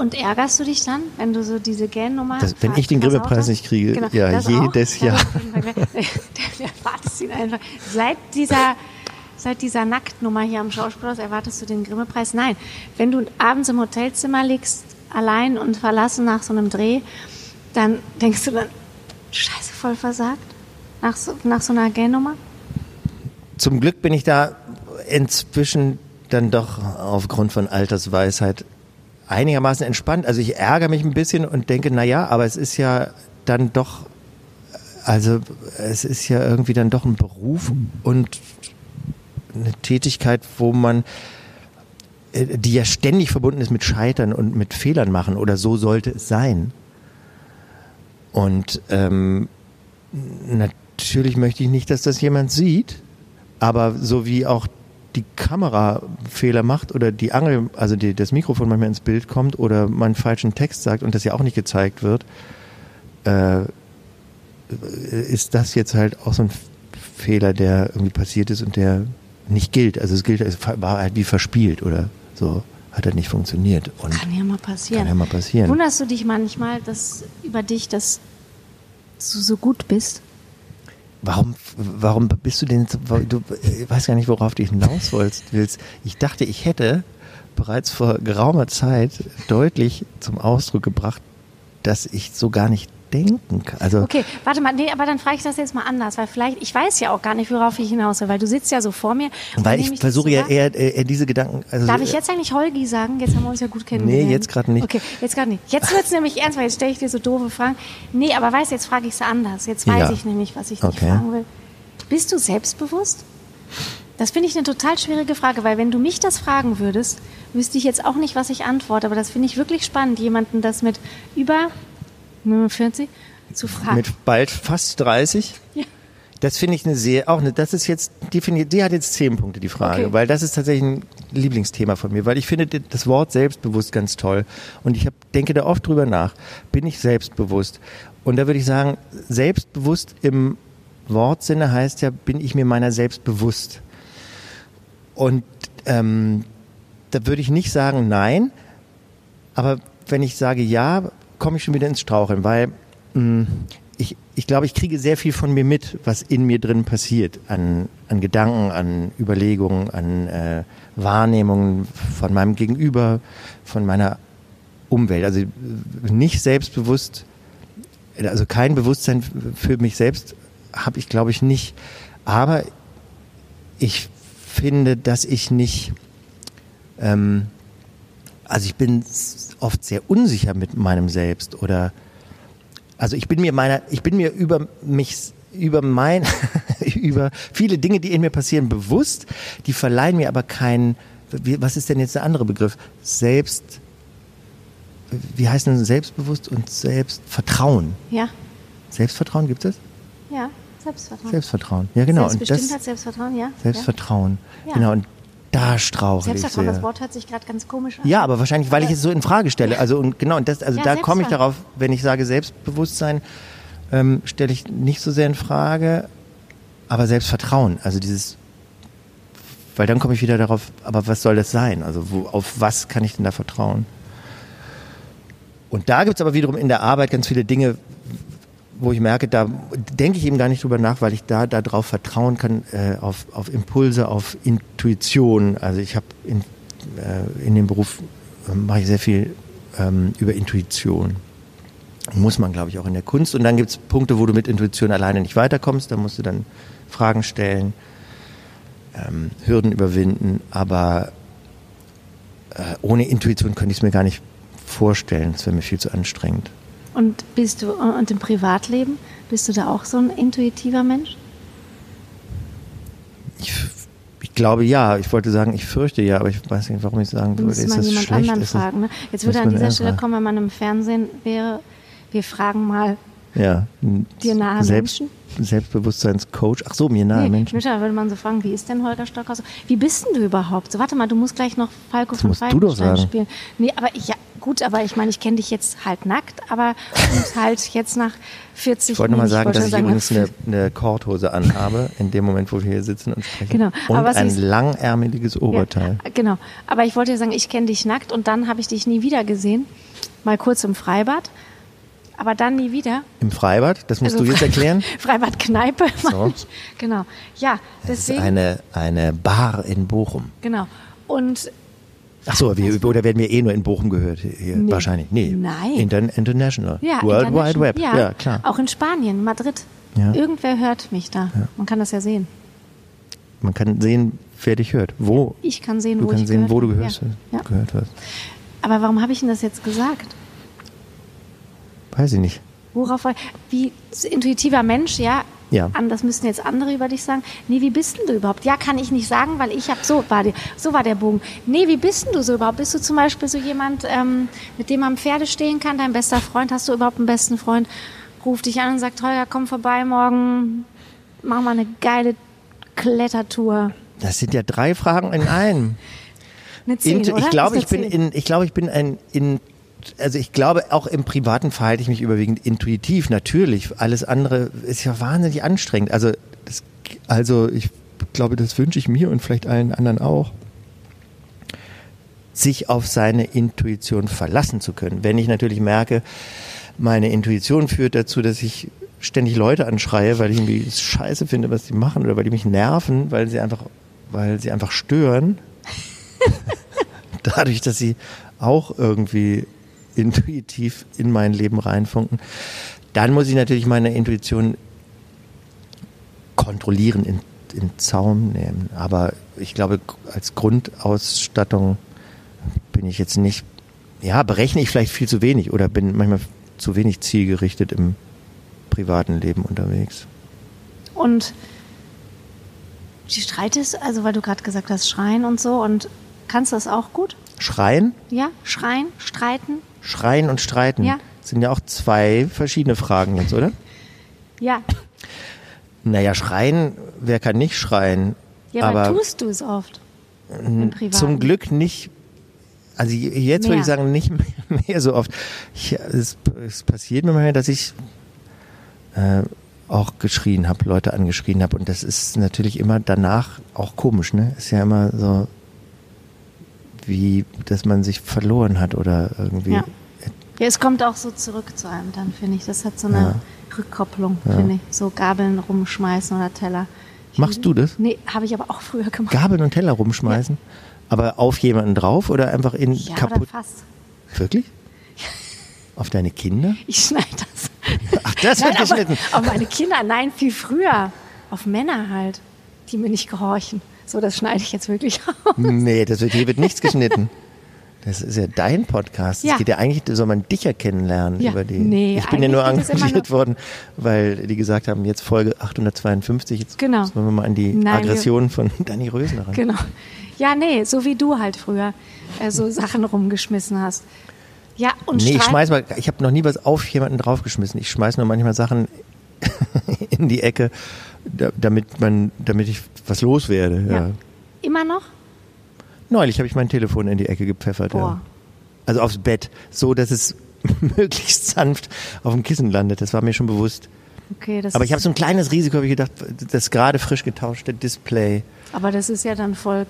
Und ärgerst du dich dann, wenn du so diese Gähnnummer das, Wenn ich den Grimme-Preis nicht kriege, genau, ja, jedes auch? Jahr. Der, der, der wartest ihn einfach. Seit dieser seit dieser Nacktnummer hier am Schauspielhaus erwartest du den Grimme-Preis? Nein. Wenn du abends im Hotelzimmer liegst, allein und verlassen nach so einem Dreh, dann denkst du dann, scheiße, voll versagt? Nach so, nach so einer Gay-Nummer? Zum Glück bin ich da inzwischen dann doch aufgrund von Altersweisheit einigermaßen entspannt. Also ich ärgere mich ein bisschen und denke, na ja, aber es ist ja dann doch, also es ist ja irgendwie dann doch ein Beruf und eine Tätigkeit, wo man äh, die ja ständig verbunden ist mit Scheitern und mit Fehlern machen oder so sollte es sein. Und ähm, natürlich möchte ich nicht, dass das jemand sieht, aber so wie auch die Kamera Fehler macht oder die Angel, also die, das Mikrofon manchmal ins Bild kommt oder man falschen Text sagt und das ja auch nicht gezeigt wird, äh, ist das jetzt halt auch so ein Fehler, der irgendwie passiert ist und der nicht gilt. Also es gilt, es war halt wie verspielt oder so. Hat halt nicht funktioniert. Und kann ja mal passieren. Kann ja mal passieren. Wunderst du dich manchmal, dass über dich, dass du so gut bist? Warum, warum bist du denn, du, ich weiß gar nicht, worauf du hinaus willst. Ich dachte, ich hätte bereits vor geraumer Zeit deutlich zum Ausdruck gebracht, dass ich so gar nicht denken kann. Also okay, warte mal, nee, aber dann frage ich das jetzt mal anders, weil vielleicht, ich weiß ja auch gar nicht, worauf ich hinaus will, weil du sitzt ja so vor mir. Weil ich versuche ja eher, eher, diese Gedanken. Also Darf ich jetzt eigentlich Holgi sagen? Jetzt haben wir uns ja gut kennengelernt. Nee, jetzt gerade nicht. Okay, jetzt gerade nicht. Jetzt wird es nämlich ernst, weil jetzt stelle ich dir so doofe Fragen. Nee, aber weißt jetzt frage ich es anders. Jetzt weiß ja. ich nämlich, was ich okay. dich fragen will. Bist du selbstbewusst? Das finde ich eine total schwierige Frage, weil wenn du mich das fragen würdest, wüsste ich jetzt auch nicht, was ich antworte. Aber das finde ich wirklich spannend, jemanden das mit über 49 zu fragen. Mit bald fast 30? Ja. Das finde ich eine sehr, auch eine, das ist jetzt, die, finde die hat jetzt zehn Punkte, die Frage, okay. weil das ist tatsächlich ein Lieblingsthema von mir, weil ich finde das Wort selbstbewusst ganz toll und ich hab, denke da oft drüber nach. Bin ich selbstbewusst? Und da würde ich sagen, selbstbewusst im Wortsinne heißt ja, bin ich mir meiner selbst bewusst. Und ähm, da würde ich nicht sagen nein, aber wenn ich sage ja, komme ich schon wieder ins Straucheln, weil mh, mm, ich, ich glaube, ich kriege sehr viel von mir mit, was in mir drin passiert, an, an Gedanken, an Überlegungen, an äh, Wahrnehmungen von meinem Gegenüber, von meiner Umwelt. Also nicht selbstbewusst, also kein Bewusstsein für mich selbst habe ich, glaube ich, nicht. Aber ich finde, dass ich nicht, ähm, also ich bin oft sehr unsicher mit meinem Selbst oder also ich bin mir meiner, ich bin mir über mich über mein, über viele Dinge, die in mir passieren, bewusst. Die verleihen mir aber keinen, was ist denn jetzt der andere Begriff? Selbst, wie heißt denn Selbstbewusst und Selbstvertrauen? Ja. Selbstvertrauen gibt es? Ja, Selbstvertrauen. Selbstvertrauen, ja genau. Selbstbestimmtheit, Selbstvertrauen, ja. Selbstvertrauen, ja. genau. Und Da strauchle ich sehr. das Wort hört sich gerade ganz komisch an. Ja, aber wahrscheinlich, weil ich es so in Frage stelle. Also und genau, und das, also Ja, da komme ich darauf, wenn ich sage Selbstbewusstsein, ähm, stelle ich nicht so sehr in Frage, aber Selbstvertrauen. Also dieses, weil dann komme ich wieder darauf, aber was soll das sein? Also wo, auf was kann ich denn da vertrauen? Und da gibt es aber wiederum in der Arbeit ganz viele Dinge, wo ich merke, da denke ich eben gar nicht drüber nach, weil ich da darauf vertrauen kann, äh, auf, auf Impulse, auf Intuition. Also ich habe in, äh, in dem Beruf äh, mache ich sehr viel ähm, über Intuition. Muss man, glaube ich, auch in der Kunst. Und dann gibt es Punkte, wo du mit Intuition alleine nicht weiterkommst. Da musst du dann Fragen stellen, ähm, Hürden überwinden. Aber äh, ohne Intuition könnte ich es mir gar nicht vorstellen. Das wäre mir viel zu anstrengend. Und bist du und im Privatleben bist du da auch so ein intuitiver Mensch? Ich, ich glaube ja. Ich wollte sagen, ich fürchte ja, aber ich weiß nicht, warum ich sagen würde. Ist man das jemand schlecht? anderen Ist fragen. Ne? Jetzt würde an dieser Stelle fragen. kommen, wenn man im Fernsehen wäre, wir fragen mal Ja. dir nahe Selbst, Menschen. Selbstbewusstseinscoach. Ach so, mir nahe Nee, Menschen. Micha, würde man so fragen, wie ist denn Holger Stockhaus? Wie bist denn du überhaupt? So, warte mal, du musst gleich noch Falco Das von musst du doch Falkenstein sagen. spielen. Nee, aber ich, ja, gut, aber ich meine, ich kenne dich jetzt halt nackt, aber halt jetzt nach 40 Ich wollte nochmal sagen, dass ich übrigens eine, eine Korthose anhabe, in dem Moment, wo wir hier sitzen und sprechen. Genau, Und aber ein ist- langärmeliges Oberteil. Ja, genau. Aber ich wollte dir sagen, ich kenne dich nackt und dann habe ich dich nie wieder gesehen. Mal kurz im Freibad. Aber dann nie wieder. Im Freibad, das musst Also du jetzt erklären. Freibad-Kneipe, So. Genau. Ja, Das ist eine, eine Bar in Bochum. Genau. Und Ach so, wir, oder werden wir eh nur in Bochum gehört? Hier, Nee. Wahrscheinlich. Nee. Nein. Inter international. ja, World Wide international. Web. Ja, Ja, klar. Auch in Spanien, Madrid. Ja. Irgendwer hört mich da. Man kann das ja sehen. Man kann sehen, wer dich hört. Wo. Ich kann sehen, Du wo kannst ich sehen, gehört wo du Ja. Ja. gehört hast. Aber warum habe ich denn das jetzt gesagt? Weiß ich nicht. Worauf war, wie intuitiver Mensch, ja. Ja. An, das müssten jetzt andere über dich sagen. Nee, wie bist denn du überhaupt? Ja, kann ich nicht sagen, weil ich habe so war der, so war der Bogen. Nee, wie bist denn du so überhaupt? Bist du zum Beispiel so jemand, ähm, mit dem man Pferde stehen kann, dein bester Freund? Hast du überhaupt einen besten Freund? Ruft dich an und sagt, Holger, komm vorbei morgen, mach mal eine geile Klettertour. Das sind ja drei Fragen in einem. Eine 10, Intu- oder? ich glaube, ich bin eine 10? in, ich glaube, ich bin ein in also ich glaube, auch im Privaten verhalte ich mich überwiegend intuitiv, natürlich. Alles andere ist ja wahnsinnig anstrengend. Also, das, also ich glaube, das wünsche ich mir und vielleicht allen anderen auch, sich auf seine Intuition verlassen zu können. Wenn ich natürlich merke, meine Intuition führt dazu, dass ich ständig Leute anschreie, weil ich irgendwie scheiße finde, was die machen oder weil die mich nerven, weil sie einfach, weil sie einfach stören. Dadurch, dass sie auch irgendwie intuitiv in mein Leben reinfunken, dann muss ich natürlich meine Intuition kontrollieren, in, in Zaum nehmen. Aber ich glaube, als Grundausstattung bin ich jetzt nicht, ja, berechne ich vielleicht viel zu wenig oder bin manchmal zu wenig zielgerichtet im privaten Leben unterwegs. Und die streitest, also weil du gerade gesagt hast, schreien und so und kannst du das auch gut? Schreien, Ja? Schreien, streiten? Schreien und streiten Ja. sind ja auch zwei verschiedene Fragen jetzt, oder? Ja. Naja, schreien, wer kann nicht schreien? Ja, aber aber tust du es oft? Im Privaten. zum Glück nicht. Also jetzt würde Mehr. ich sagen, nicht mehr, mehr so oft. Ich, es, es passiert mir mal, dass ich äh, auch geschrien habe, Leute angeschrien habe. Und das ist natürlich immer danach auch komisch, ne? Ist ja immer so, wie, dass man sich verloren hat oder irgendwie. Ja. Ja, es kommt auch so zurück zu einem dann, finde ich. Das hat so eine Ja. Rückkopplung, Ja. finde ich. So Gabeln rumschmeißen oder Teller. Ich Machst du das? Nee, habe ich aber auch früher gemacht. Gabeln und Teller rumschmeißen? Aber auf jemanden drauf oder einfach in ja, kaputt? fast. Wirklich? Auf deine Kinder? Ich schneide das. Ach, das wird geschnitten. auf meine Kinder, nein, viel früher. Auf Männer halt, die mir nicht gehorchen. So, das schneide ich jetzt wirklich aus. Nee, das wird, hier wird nichts geschnitten. Das ist ja dein Podcast. Es Ja. geht ja eigentlich, soll man dich ja kennenlernen Ja. über die. Nee, ich bin ja nur es engagiert nur- worden, weil die gesagt haben, jetzt Folge 852, jetzt Genau. müssen wir mal an die Nein, Aggression von Danny Rösner ran. Genau. Ja, nee, so wie du halt früher äh, so Sachen rumgeschmissen hast. Ja, und Nee, ich schmeiß mal, ich habe noch nie was auf jemanden draufgeschmissen. Ich schmeiß nur manchmal Sachen in die Ecke, da, damit man, damit ich was loswerde. Ja. Ja. Immer noch? Neulich habe ich mein Telefon in die Ecke gepfeffert. Ja. Also aufs Bett, so dass es möglichst sanft auf dem Kissen landet. Das war mir schon bewusst. Okay, Aber ich habe so ein kleines Risiko, habe ich gedacht, das gerade frisch getauschte Display aber das ist ja dann voll,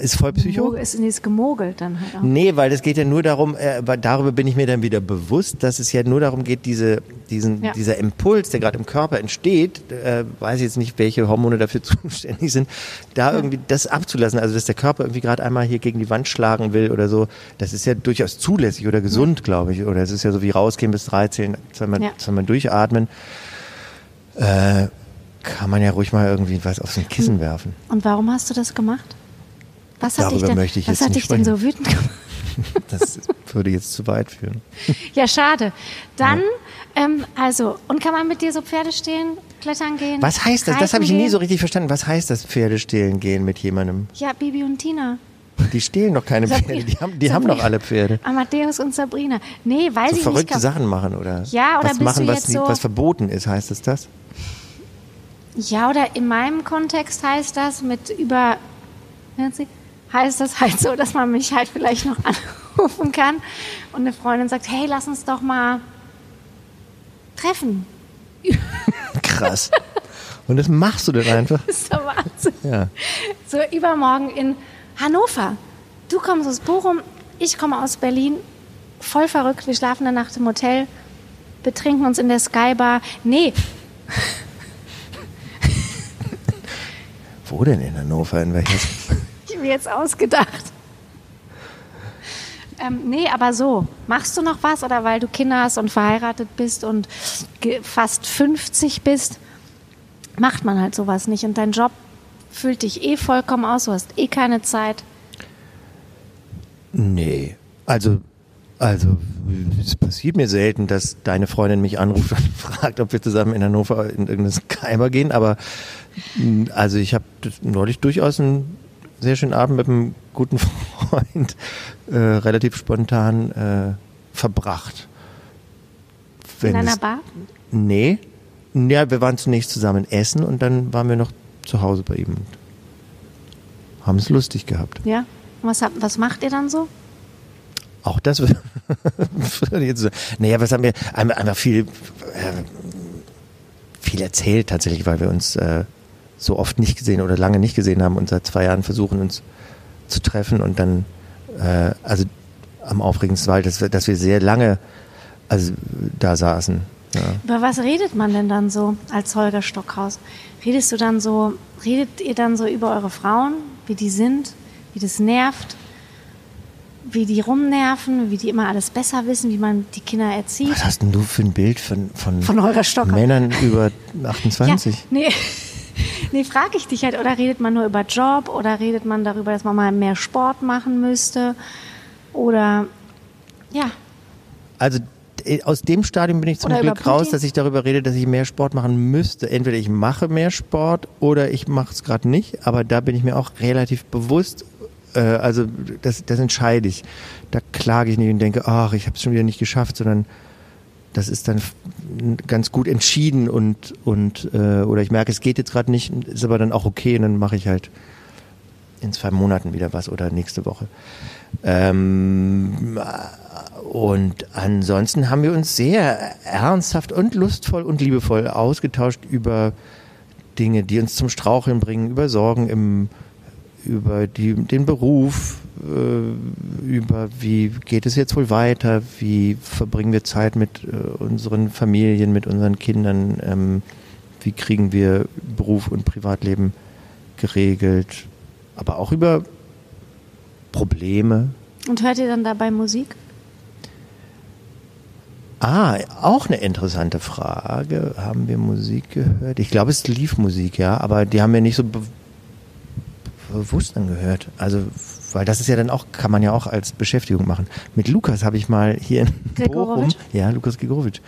ist voll Psycho. ist, ist gemogelt dann halt auch. Nee, weil das geht ja nur darum, äh, darüber bin ich mir dann wieder bewusst, dass es ja nur darum geht, diese, diesen, Ja. dieser Impuls, der gerade im Körper entsteht, äh, weiß ich jetzt nicht, welche Hormone dafür zuständig sind, da irgendwie das abzulassen. Also, dass der Körper irgendwie gerade einmal hier gegen die Wand schlagen will oder so, das ist ja durchaus zulässig oder gesund, glaube ich. Oder es ist ja so wie rausgehen bis 13, zweimal, Ja. zweimal durchatmen. Äh, kann man ja ruhig mal irgendwie was auf so ein Kissen werfen. Und warum hast du das gemacht? Was hat dich Darüber denn, möchte ich was jetzt hat dich denn so wütend gemacht? Das würde jetzt zu weit führen. Ja, schade. Dann, ähm, also, und kann man mit dir so Pferde stehlen, klettern gehen? Was heißt das? Das habe ich nie gehen? so richtig verstanden. Was heißt das, Pferde stehlen gehen mit jemandem? Ja, Bibi und Tina. Die stehlen doch keine Sabrina- Pferde. Die haben, die haben doch alle Pferde. Amadeus und Sabrina. Nee, weiß So ich verrückte nicht. Sachen machen oder Ja, oder was machen, was, nie- so- was verboten ist, heißt es das? Ja, oder in meinem Kontext heißt das mit über, heißt das halt so, dass man mich halt vielleicht noch anrufen kann und eine Freundin sagt, hey, lass uns doch mal treffen. Krass. Und das machst du dann einfach? Das ist der Wahnsinn. Ja. So übermorgen in Hannover. Du kommst aus Bochum, ich komme aus Berlin. Voll verrückt, wir schlafen eine Nacht im Hotel, betrinken uns in der Skybar. Nee, Wo denn in Hannover? In welches? Ich mir jetzt ausgedacht. Ähm, nee, aber so. Machst du noch was oder weil du Kinder hast und verheiratet bist und fast 50 bist, macht man halt sowas nicht. Und dein Job füllt dich eh vollkommen aus, du hast eh keine Zeit. Nee. Also, also, es passiert mir selten, dass deine Freundin mich anruft und fragt, ob wir zusammen in Hannover in irgendeinen Skyber gehen. Aber, mh, also, ich habe neulich durchaus einen sehr schönen Abend mit einem guten Freund äh, relativ spontan äh, verbracht. In Wenn einer es- Bar? Nee. Ja, wir waren zunächst zusammen essen und dann waren wir noch zu Hause bei ihm und haben es lustig gehabt. Ja. Und Was, habt- was macht ihr dann so? Auch das würde jetzt so. Naja, was haben wir? Einfach einfach viel, äh, viel erzählt tatsächlich, weil wir uns äh, so oft nicht gesehen oder lange nicht gesehen haben und seit zwei Jahren versuchen uns zu treffen und dann, äh, also am aufregendsten war, dass wir, dass wir sehr lange also da saßen. Ja. Über was redet man denn dann so als Holger Stockhaus? Redest du dann so, redet ihr dann so über eure Frauen, wie die sind, wie das nervt, wie die rumnerven, wie die immer alles besser wissen, wie man die Kinder erzieht? Was hast denn du für ein Bild von, von, Von Holger Stockhaus? Männern über 28? Ja, nee, nee frage ich dich halt, oder redet man nur über Job oder redet man darüber, dass man mal mehr Sport machen müsste? Oder ja, Also äh, aus dem Stadium bin ich zum Oder Glück raus, dass ich darüber rede, dass ich mehr Sport machen müsste. Entweder ich mache mehr Sport oder ich mache es gerade nicht. Aber da bin ich mir auch relativ bewusst. Äh, also das, das entscheide ich. Da klage ich nicht und denke, ach, ich habe es schon wieder nicht geschafft, sondern das ist dann ganz gut entschieden und und äh, oder ich merke, es geht jetzt gerade nicht, ist aber dann auch okay und dann mache ich halt in zwei Monaten wieder was oder nächste Woche. Ähm, und ansonsten haben wir uns sehr ernsthaft und lustvoll und liebevoll ausgetauscht über Dinge, die uns zum Straucheln bringen, über Sorgen im, über die, den Beruf, äh, über wie geht es jetzt wohl weiter, wie verbringen wir Zeit mit äh, unseren Familien, mit unseren Kindern, ähm, wie kriegen wir Beruf und Privatleben geregelt, aber auch über Probleme, und hört ihr dann dabei Musik? Ah, auch eine interessante Frage. Haben wir Musik gehört? Ich glaube, es lief Musik, ja, aber die haben wir nicht so bewusst angehört. Also, weil das ist ja dann auch, kann man ja auch als Beschäftigung machen. Mit Lukas habe ich mal hier in Bochum, ja, Lukas Gregorowitsch,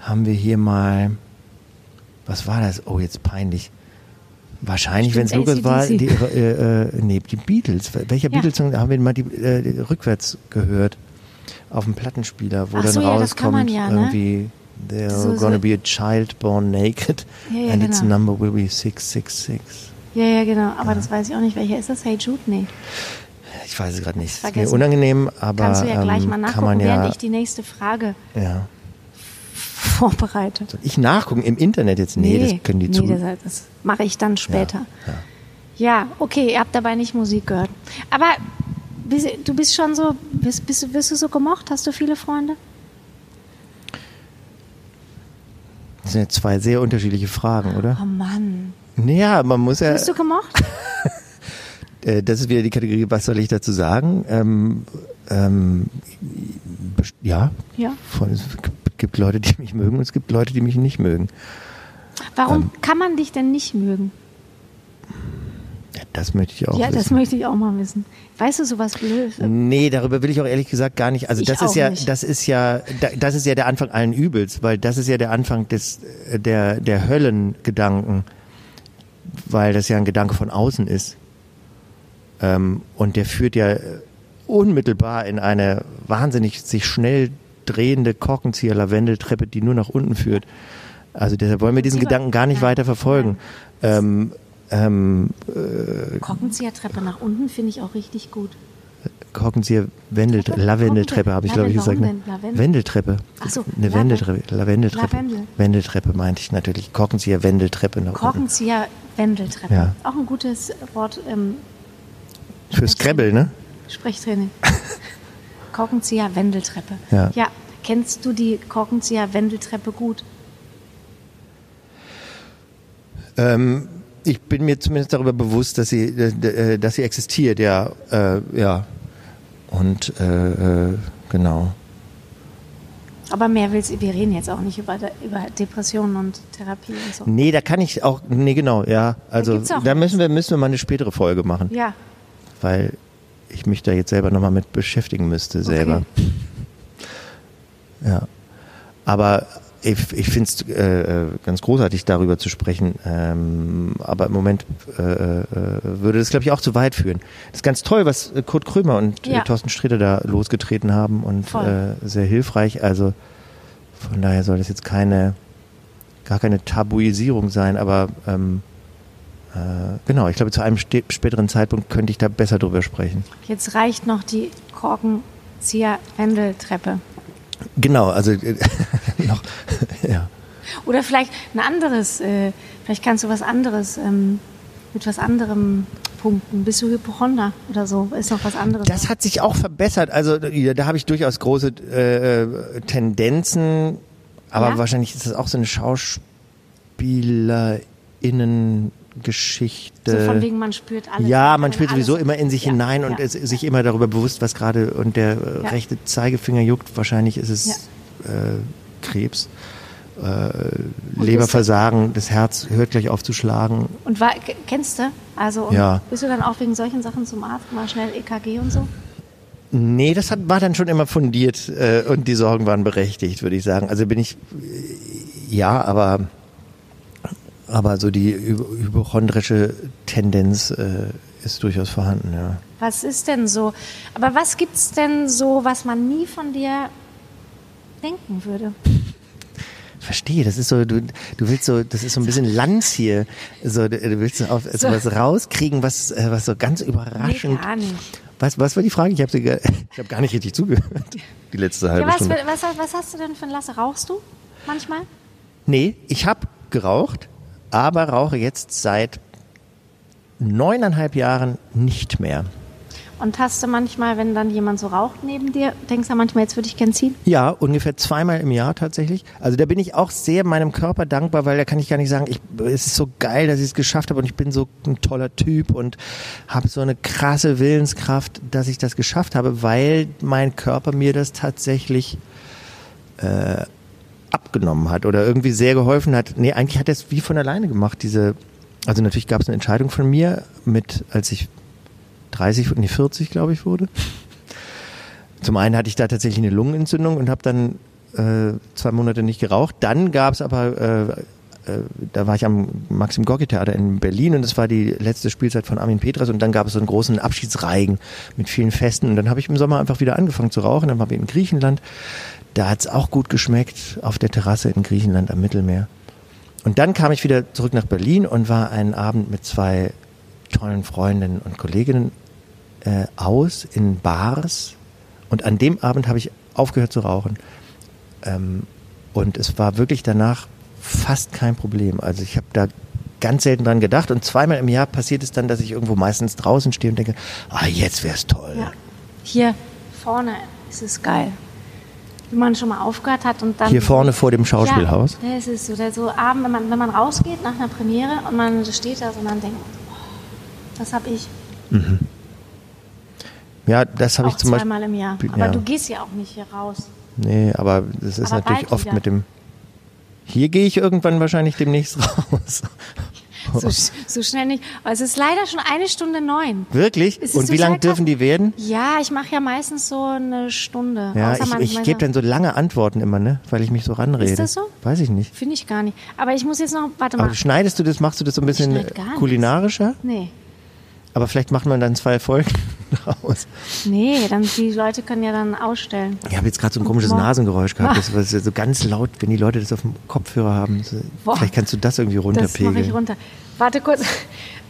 haben wir hier mal, was war das? Oh, jetzt peinlich. Wahrscheinlich, wenn es Lukas war, die, äh, äh, nee, die Beatles. Welcher Ja. Beatles-Song haben wir mal die, äh, rückwärts gehört? Auf dem Plattenspieler, wo Ach dann so, ja, rauskommt, man ja, ne? irgendwie, there's So- so- gonna be a child born naked Ja, ja, and its genau. number will be 666. Ja, ja, genau. Aber das weiß ich auch nicht. Welcher ist das? Hey Jude? Nee. Ich weiß es gerade nicht. Ist mir unangenehm, aber Kannst du ja gleich ähm, mal kann nachgucken, ja. während ich die nächste Frage ja. vorbereite. Soll ich nachgucken im Internet jetzt? Nee, das können die nee, zu. Das, das mache ich dann später. Ja, okay, ihr habt dabei nicht Musik gehört. Aber bist, du bist schon so, bist, bist, wirst du so gemocht? Hast du viele Freunde? Das sind ja zwei sehr unterschiedliche Fragen, oder? Oh Mann. Naja, man muss ja. Bist du gemocht? Äh, das ist wieder die Kategorie, was soll ich dazu sagen? Ähm, ähm, ja, Ja. es gibt Leute, die mich mögen und es gibt Leute, die mich nicht mögen. Warum Ähm. kann man dich denn nicht mögen? Ja, das möchte ich auch ja, das wissen. möchte ich auch mal wissen. Weißt du, sowas Blödes? Nee, darüber will ich auch ehrlich gesagt gar nicht. Also Ich das ist ja, nicht. das ist ja, da- das ist ja der Anfang allen Übels, weil das ist ja der Anfang des äh, der der Höllengedanken, weil das ja ein Gedanke von außen ist. Ähm, und der führt ja äh, unmittelbar in eine wahnsinnig sich schnell drehende Korkenzieher-Lavendeltreppe, die nur nach unten führt. Also deshalb wollen wir diesen Gedanken gar nicht weiter verfolgen. Ähm, ähm, Korkenzieher-Treppe nach unten finde ich auch richtig gut. Korkenzieher Wendel, Treppe? Lavendeltreppe habe ich glaube ich gesagt. Ne? Wendeltreppe. Ach so, eine Wendeltreppe. Lavendeltreppe. Lavendel. Wendeltreppe meinte ich natürlich. Korkenzieher Wendeltreppe noch. Korkenzieher-Wendeltreppe. Ja. Auch ein gutes Wort im Für Scrabble, ne? Sprechtraining. Korkenzieher-Wendeltreppe. Ja. ja. Kennst du die Korkenzieher-Wendeltreppe gut? Ähm, ich bin mir zumindest darüber bewusst, dass sie, äh, äh, dass sie existiert, ja. Äh, ja. Und äh, äh, genau. Aber mehr willst du, wir reden jetzt auch nicht über, über Depressionen und Therapie und so. Nee, da kann ich auch, nee, genau, ja. Also da was. müssen wir, müssen wir mal eine spätere Folge machen, Ja, weil ich mich da jetzt selber nochmal mit beschäftigen müsste, selber. Ja. Aber ich, ich finde es äh, äh, ganz großartig, darüber zu sprechen. Ähm, aber im Moment äh, äh, würde das, glaube ich, auch zu weit führen. Das ist ganz toll, was äh, Kurt Krömer und Ja. Thorsten Sträter da losgetreten haben und Voll. äh, sehr hilfreich. Also von daher soll das jetzt keine, gar keine Tabuisierung sein, aber ähm, äh, genau, ich glaube, zu einem späteren Zeitpunkt könnte ich da besser drüber sprechen. jetzt reicht noch die Korkenzieher-Wendeltreppe. Genau, also äh, noch, ja. Oder vielleicht ein anderes, äh, vielleicht kannst du was anderes, ähm, mit was anderem punkten. Bist du Hypochonder oder so? Ist noch was anderes? Das hat sich auch verbessert. Also da habe ich durchaus große äh, äh, Tendenzen, aber Ja? wahrscheinlich ist das auch so eine Schauspielerinnengeschichte. so von wegen, man spürt alles. ja, man spielt sowieso immer in sich Ja, hinein und ja. ist sich immer darüber bewusst, was gerade und der äh, Ja. rechte Zeigefinger juckt. Wahrscheinlich ist es äh, Krebs. Äh, Leberversagen, das Herz hört gleich auf zu schlagen. Und war, kennst du? Also und Ja. bist du dann auch wegen solchen Sachen zum Arzt mal schnell EKG und so? Nee, das hat, war dann schon immer fundiert äh, und die Sorgen waren berechtigt, würde ich sagen. Also bin ich, äh, ja, aber, aber so die hy- hypochondrische Tendenz äh, ist durchaus vorhanden, ja. Was ist denn so? Aber was gibt's denn so, was man nie von dir denken würde? Verstehe, das ist so, du, du willst so, das ist so ein bisschen Lanz hier. So, du, du willst so auf so was rauskriegen, was, äh, was so ganz überraschend. Nee, gar nicht. Was, was war die Frage? Ich habe hab gar nicht richtig zugehört. Die letzte halbe Ja, was, Stunde. was, was hast du denn für ein Lasse? Rauchst du manchmal? Nee, ich habe geraucht, aber rauche jetzt seit neuneinhalb Jahren nicht mehr. Und hast du manchmal, wenn dann jemand so raucht neben dir, denkst du manchmal, jetzt würde ich gern ziehen? Ja, ungefähr zweimal im Jahr tatsächlich. Also da bin ich auch sehr meinem Körper dankbar, weil da kann ich gar nicht sagen, ich, es ist so geil, dass ich es geschafft habe und ich bin so ein toller Typ und habe so eine krasse Willenskraft, dass ich das geschafft habe, weil mein Körper mir das tatsächlich äh, abgenommen hat oder irgendwie sehr geholfen hat. Nee, eigentlich hat er es wie von alleine gemacht, diese, also natürlich gab es eine Entscheidung von mir mit, als ich 30, nee, 40 glaube ich wurde. Zum einen hatte ich da tatsächlich eine Lungenentzündung und habe dann äh, zwei Monate nicht geraucht. Dann gab es aber, äh, äh, da war ich am Maxim Gorki Theater in Berlin und das war die letzte Spielzeit von Armin Petras und dann gab es so einen großen Abschiedsreigen mit vielen Festen und dann habe ich im Sommer einfach wieder angefangen zu rauchen. Dann waren wir in Griechenland. Da hat es auch gut geschmeckt auf der Terrasse in Griechenland am Mittelmeer. Und dann kam ich wieder zurück nach Berlin und war einen Abend mit zwei tollen Freundinnen und Kolleginnen äh, aus in Bars und an dem Abend habe ich aufgehört zu rauchen. Ähm, und es war wirklich danach fast kein Problem. Also ich habe da ganz selten dran gedacht und zweimal im Jahr passiert es dann, dass ich irgendwo meistens draußen stehe und denke, ah, jetzt wäre es toll. Ja. Hier vorne ist es geil. Wenn man schon mal aufgehört hat und dann. Hier vorne vor dem Schauspielhaus? Ja, das ist so. Der so Abend, wenn man, wenn man rausgeht nach einer Premiere und man steht da so und dann denkt, oh, das habe ich. Mhm. Ja, das habe ich zum Beispiel. Zweimal im Jahr. Aber ja. du gehst ja auch nicht hier raus. Nee, aber das ist Aber natürlich oft wieder. mit dem. Hier gehe ich irgendwann wahrscheinlich demnächst raus. So, so schnell nicht. Aber es ist leider schon eine Stunde neun. Wirklich? Und wie lang dürfen die werden? Ja, ich mache ja meistens so eine Stunde. Ja, ich, ich gebe dann so lange Antworten immer, ne? Weil ich mich so ranrede. Ist das so? Weiß ich nicht. Finde ich gar nicht. Aber ich muss jetzt noch, warte Aber mal. schneidest du das, machst du das so ein bisschen gar nichts. kulinarischer? Nee. Aber vielleicht macht man dann zwei Folgen raus. Nee, dann die Leute können ja dann ausstellen. Ich habe jetzt gerade so ein komisches Boah. Nasengeräusch gehabt. Das war so ganz laut, wenn die Leute das auf dem Kopfhörer haben. Boah. vielleicht kannst du das irgendwie Das mache ich runterpegeln. runter. Warte kurz.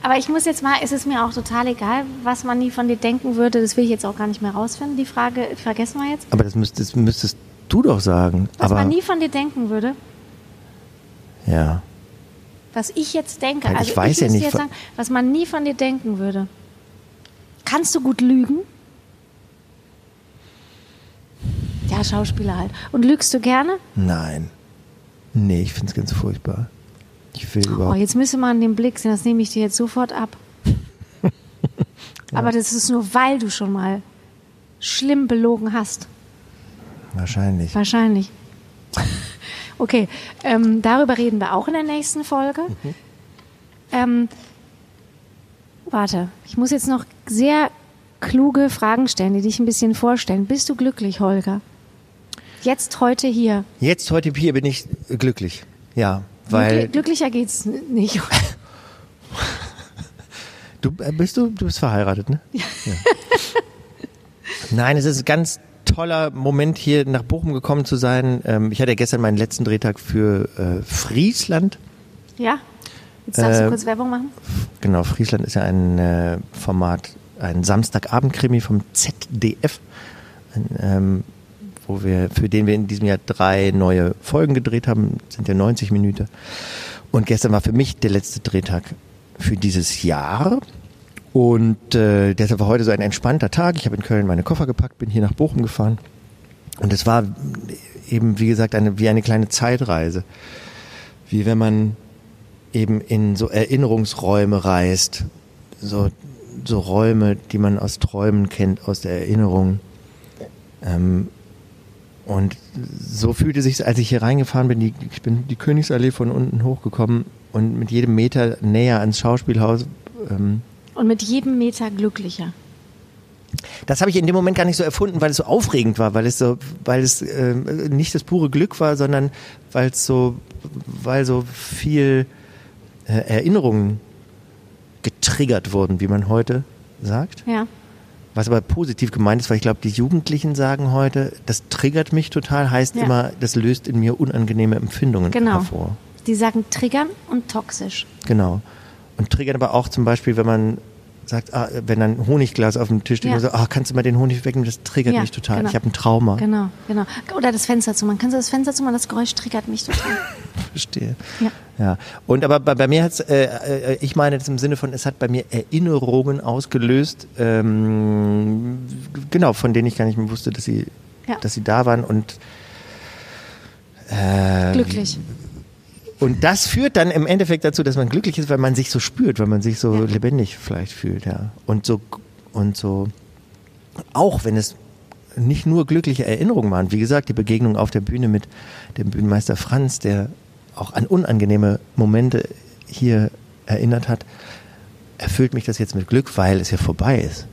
Aber ich muss jetzt mal, es ist mir auch total egal, was man nie von dir denken würde. Das will ich jetzt auch gar nicht mehr rausfinden. Die Frage vergessen wir jetzt. Aber das müsstest, müsstest du doch sagen. Was Aber man nie von dir denken würde, ja. was ich jetzt denke. Weil ich also weiß ich ja nicht, sagen, was man nie von dir denken würde. Kannst du gut lügen? Ja, Schauspieler halt. Und lügst du gerne? Nein. Nee, ich finde es ganz furchtbar. Ich will Oh, überhaupt. jetzt müsste man den Blick sehen, das nehme ich dir jetzt sofort ab. Aber das ist nur, weil du schon mal schlimm belogen hast. Wahrscheinlich. Wahrscheinlich. Okay, ähm, darüber reden wir auch in der nächsten Folge. Ähm, warte, ich muss jetzt noch sehr kluge Fragen stellen, die dich ein bisschen vorstellen. Bist du glücklich, Holger? Jetzt, heute, hier. Jetzt, heute hier bin ich glücklich. Ja, weil Glücklicher geht's nicht. du äh, bist du, du bist verheiratet, ne? Ja. Nein, es ist ein ganz toller Moment hier nach Bochum gekommen zu sein. Ähm, ich hatte gestern meinen letzten Drehtag für äh, Friesland. Ja? Jetzt darfst du Äh, kurz Werbung machen. Genau, Friesland ist ja ein äh, Format, ein Samstagabendkrimi vom ZDF, ähm, wo wir, für den wir in diesem Jahr drei neue Folgen gedreht haben, sind ja 90 Minuten. Und gestern war für mich der letzte Drehtag für dieses Jahr. Und äh, deshalb war heute so ein entspannter Tag. Ich habe in Köln meine Koffer gepackt, bin hier nach Bochum gefahren. Und es war eben, wie gesagt, eine, wie eine kleine Zeitreise. Wie wenn man eben in so Erinnerungsräume reist. So, so Räume, die man aus Träumen kennt, aus der Erinnerung. Ähm, und so fühlte sich, als ich hier reingefahren bin, die, ich bin die Königsallee von unten hochgekommen und mit jedem Meter näher ans Schauspielhaus. Ähm, Und mit jedem Meter glücklicher. das habe ich in dem Moment gar nicht so erfunden, weil es so aufregend war, weil es so, weil es äh, nicht das pure Glück war, sondern weil es so, weil so viel äh, Erinnerungen getriggert wurden, wie man heute sagt. Ja. Was aber positiv gemeint ist, weil ich glaube, die Jugendlichen sagen heute, das triggert mich total, heißt Ja. immer, das löst in mir unangenehme Empfindungen Genau. hervor. Die sagen triggern und toxisch. Genau. Und triggert aber auch zum Beispiel, wenn man sagt, ah, wenn ein Honigglas auf dem Tisch steht Ja. so, ah, kannst du mal den Honig wegnehmen, das triggert Ja, mich total. genau. Ich habe ein Trauma. Genau, genau. Oder das Fenster zu machen. Kannst du das Fenster zu machen? Das Geräusch triggert mich total. Verstehe. Ja. Ja. Und aber bei, bei mir hat's, äh, äh, ich meine das im Sinne von, es hat bei mir Erinnerungen ausgelöst, ähm, genau, von denen ich gar nicht mehr wusste, dass sie, Ja. dass sie da waren und äh, Glücklich. Und das führt dann im Endeffekt dazu, dass man glücklich ist, weil man sich so spürt, weil man sich so Ja. lebendig vielleicht fühlt, ja. Und so und so auch wenn es nicht nur glückliche Erinnerungen waren, wie gesagt, die Begegnung auf der Bühne mit dem Bühnenmeister Franz, der auch an unangenehme Momente hier erinnert hat, erfüllt mich das jetzt mit Glück, weil es ja vorbei ist.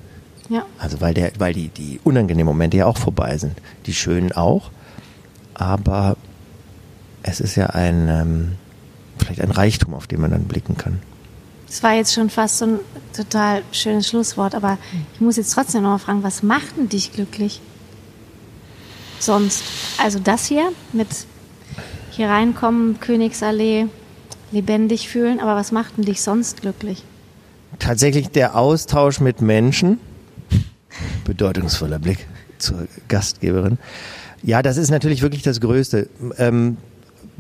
Ja. Also weil der, weil die, die unangenehmen Momente ja auch vorbei sind. Die schönen auch. Aber es ist ja ein, ähm, vielleicht ein Reichtum, auf den man dann blicken kann. Das war jetzt schon fast so ein total schönes Schlusswort, aber ich muss jetzt trotzdem noch mal fragen, was macht denn dich glücklich? Sonst. Also das hier mit hier reinkommen, Königsallee, lebendig fühlen, aber was macht denn dich sonst glücklich? Tatsächlich der Austausch mit Menschen. Bedeutungsvoller Blick zur Gastgeberin. Ja, das ist natürlich wirklich das Größte. Ähm,